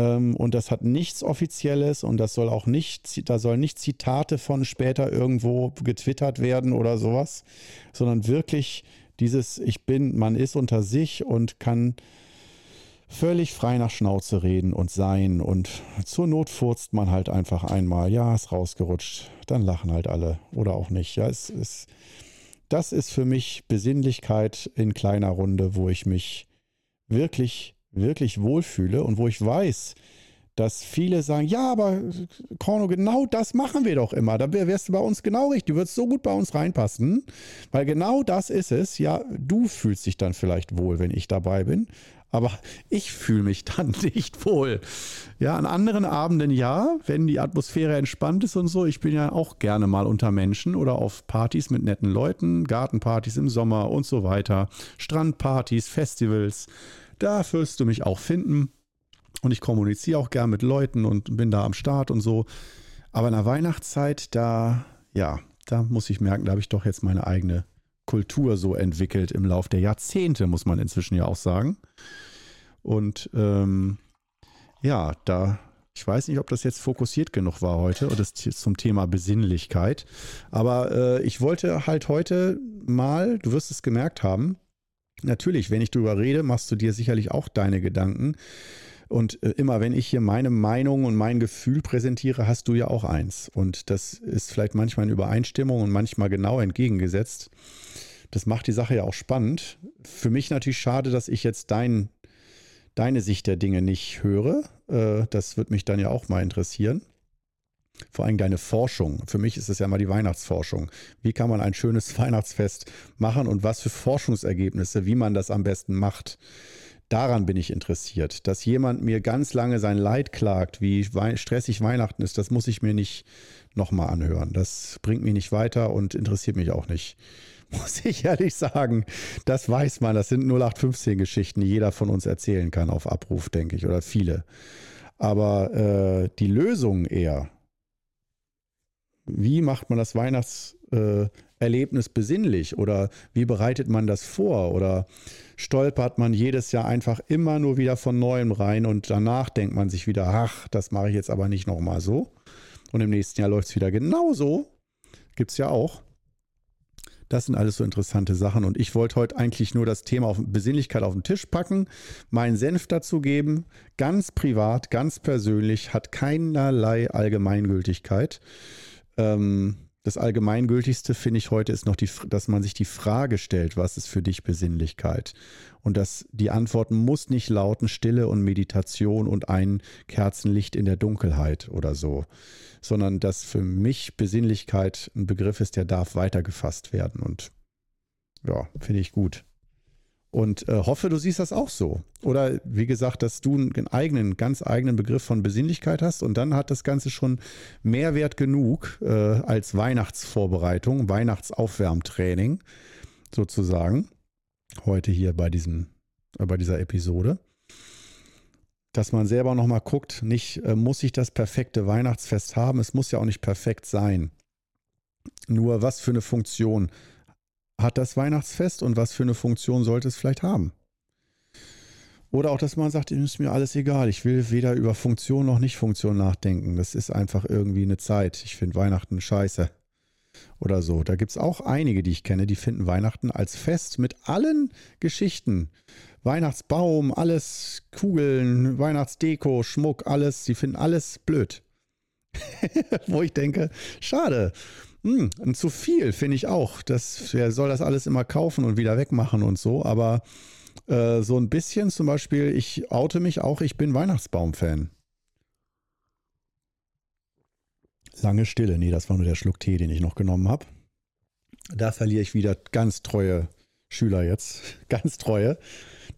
und das hat nichts Offizielles und das soll auch nicht, da sollen nicht Zitate von später irgendwo getwittert werden oder sowas, sondern wirklich dieses, ich bin, man ist unter sich und kann völlig frei nach Schnauze reden und sein. Und zur Not furzt man halt einfach einmal, ja, ist rausgerutscht, dann lachen halt alle. Oder auch nicht. Ja, es ist, das ist für mich Besinnlichkeit in kleiner Runde, wo ich mich wirklich wirklich wohlfühle und wo ich weiß, dass viele sagen, ja, aber Korno, genau das machen wir doch immer. Da wärst du bei uns genau richtig. Du würdest so gut bei uns reinpassen, weil genau das ist es. Ja, du fühlst dich dann vielleicht wohl, wenn ich dabei bin, aber ich fühle mich dann nicht wohl. Ja, an anderen Abenden ja, wenn die Atmosphäre entspannt ist und so. Ich bin ja auch gerne mal unter Menschen oder auf Partys mit netten Leuten, Gartenpartys im Sommer und so weiter, Strandpartys, Festivals. Da wirst du mich auch finden. Und ich kommuniziere auch gern mit Leuten und bin da am Start und so. Aber in der Weihnachtszeit, da, ja, da muss ich merken, da habe ich doch jetzt meine eigene Kultur so entwickelt im Laufe der Jahrzehnte, muss man inzwischen ja auch sagen. Und ähm, ja, da, ich weiß nicht, ob das jetzt fokussiert genug war heute das zum Thema Besinnlichkeit. Aber äh, ich wollte halt heute mal, du wirst es gemerkt haben, Natürlich, wenn ich drüber rede, machst du dir sicherlich auch deine Gedanken. Und äh, immer wenn ich hier meine Meinung und mein Gefühl präsentiere, hast du ja auch eins. Und das ist vielleicht manchmal in Übereinstimmung und manchmal genau entgegengesetzt. Das macht die Sache ja auch spannend. Für mich natürlich schade, dass ich jetzt dein, deine Sicht der Dinge nicht höre. Äh, das wird mich dann ja auch mal interessieren vor allem deine Forschung. Für mich ist es ja mal die Weihnachtsforschung. Wie kann man ein schönes Weihnachtsfest machen und was für Forschungsergebnisse, wie man das am besten macht. Daran bin ich interessiert. Dass jemand mir ganz lange sein Leid klagt, wie stressig Weihnachten ist, das muss ich mir nicht nochmal anhören. Das bringt mich nicht weiter und interessiert mich auch nicht. Muss ich ehrlich sagen, das weiß man. Das sind 0815 Geschichten, die jeder von uns erzählen kann auf Abruf, denke ich, oder viele. Aber äh, die Lösung eher, wie macht man das Weihnachtserlebnis äh, besinnlich oder wie bereitet man das vor oder stolpert man jedes Jahr einfach immer nur wieder von neuem rein und danach denkt man sich wieder, ach, das mache ich jetzt aber nicht nochmal so. Und im nächsten Jahr läuft es wieder genauso. Gibt es ja auch. Das sind alles so interessante Sachen. Und ich wollte heute eigentlich nur das Thema auf Besinnlichkeit auf den Tisch packen, meinen Senf dazu geben. Ganz privat, ganz persönlich, hat keinerlei Allgemeingültigkeit. Ähm, das Allgemeingültigste finde ich heute ist noch, die, dass man sich die Frage stellt, was ist für dich Besinnlichkeit? Und dass die Antwort muss nicht lauten Stille und Meditation und ein Kerzenlicht in der Dunkelheit oder so, sondern dass für mich Besinnlichkeit ein Begriff ist, der darf weitergefasst werden. Und ja, finde ich gut. Und äh, hoffe, du siehst das auch so. Oder wie gesagt, dass du einen eigenen, ganz eigenen Begriff von Besinnlichkeit hast und dann hat das Ganze schon Mehrwert genug äh, als Weihnachtsvorbereitung, Weihnachtsaufwärmtraining sozusagen. Heute hier bei diesem, äh, bei dieser Episode. Dass man selber nochmal guckt, nicht äh, muss ich das perfekte Weihnachtsfest haben, es muss ja auch nicht perfekt sein. Nur was für eine Funktion hat das Weihnachtsfest und was für eine Funktion sollte es vielleicht haben? Oder auch, dass man sagt, ist mir alles egal. Ich will weder über Funktion noch Nicht-Funktion nachdenken. Das ist einfach irgendwie eine Zeit. Ich finde Weihnachten scheiße. Oder so. Da gibt es auch einige, die ich kenne, die finden Weihnachten als Fest mit allen Geschichten. Weihnachtsbaum, alles Kugeln, Weihnachtsdeko, Schmuck, alles. Sie finden alles blöd. Wo ich denke, schade. Hm, zu viel finde ich auch. Das, wer soll das alles immer kaufen und wieder wegmachen und so, aber äh, so ein bisschen zum Beispiel, ich oute mich auch, ich bin Weihnachtsbaum-Fan. Lange Stille. Nee, das war nur der Schluck Tee, den ich noch genommen habe. Da verliere ich wieder ganz treue Schüler jetzt. Ganz treue.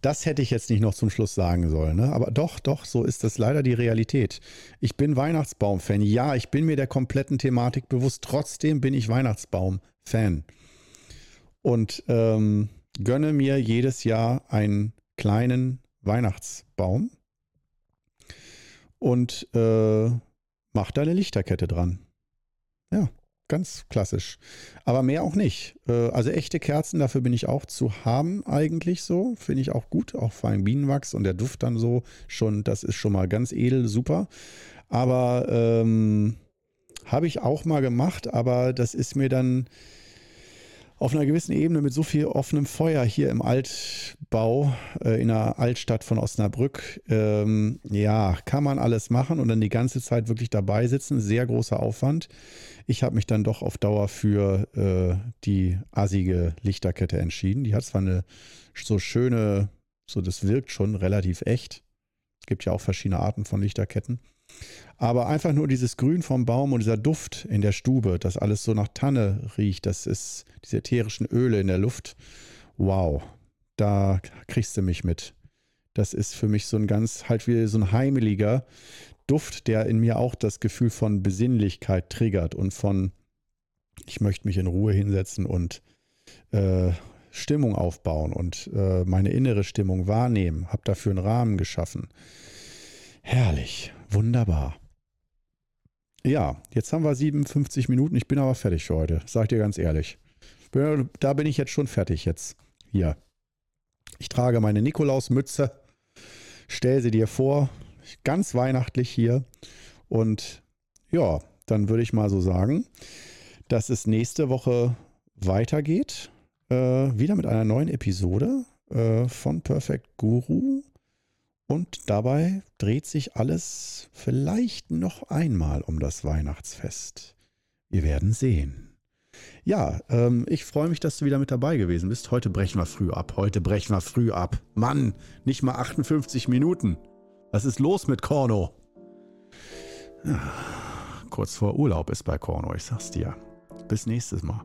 Das hätte ich jetzt nicht noch zum Schluss sagen sollen. Ne? Aber doch, doch, so ist das leider die Realität. Ich bin Weihnachtsbaum-Fan. Ja, ich bin mir der kompletten Thematik bewusst. Trotzdem bin ich Weihnachtsbaum-Fan. Und ähm, gönne mir jedes Jahr einen kleinen Weihnachtsbaum und äh, mach da eine Lichterkette dran. Ja, ganz klassisch. Aber mehr auch nicht. Äh, also echte Kerzen, dafür bin ich auch zu haben eigentlich so. Finde ich auch gut. Auch vor allem Bienenwachs und der Duft dann so schon, das ist schon mal ganz edel, super. Aber ähm, habe ich auch mal gemacht, aber das ist mir dann auf einer gewissen Ebene mit so viel offenem Feuer hier im Altbau äh, in der Altstadt von Osnabrück. Ähm, ja, kann man alles machen und dann die ganze Zeit wirklich dabei sitzen. Sehr großer Aufwand. Ich habe mich dann doch auf Dauer für äh, die assige Lichterkette entschieden. Die hat zwar eine so schöne, so das wirkt schon relativ echt. Es gibt ja auch verschiedene Arten von Lichterketten. Aber einfach nur dieses Grün vom Baum und dieser Duft in der Stube, dass alles so nach Tanne riecht, das ist diese ätherischen Öle in der Luft. Wow, da kriegst du mich mit. Das ist für mich so ein ganz, halt wie so ein heimeliger Duft, der in mir auch das Gefühl von Besinnlichkeit triggert und von, ich möchte mich in Ruhe hinsetzen und äh, Stimmung aufbauen und äh, meine innere Stimmung wahrnehmen. Habe dafür einen Rahmen geschaffen. Herrlich, wunderbar. Ja, jetzt haben wir 57 Minuten. Ich bin aber fertig für heute. Sag dir ganz ehrlich. Da bin ich jetzt schon fertig jetzt. Hier. Ich trage meine Nikolausmütze. Stell sie dir vor. Ganz weihnachtlich hier. Und ja, dann würde ich mal so sagen, dass es nächste Woche weitergeht. Äh, wieder mit einer neuen Episode äh, von Perfect Guru. Und dabei dreht sich alles vielleicht noch einmal um das Weihnachtsfest. Wir werden sehen. Ja, ähm, ich freue mich, dass du wieder mit dabei gewesen bist. Heute brechen wir früh ab. Heute brechen wir früh ab. Mann, nicht mal 58 Minuten. Was ist los mit Korno? Ja, kurz vor Urlaub ist bei Korno, ich sag's dir. Bis nächstes Mal.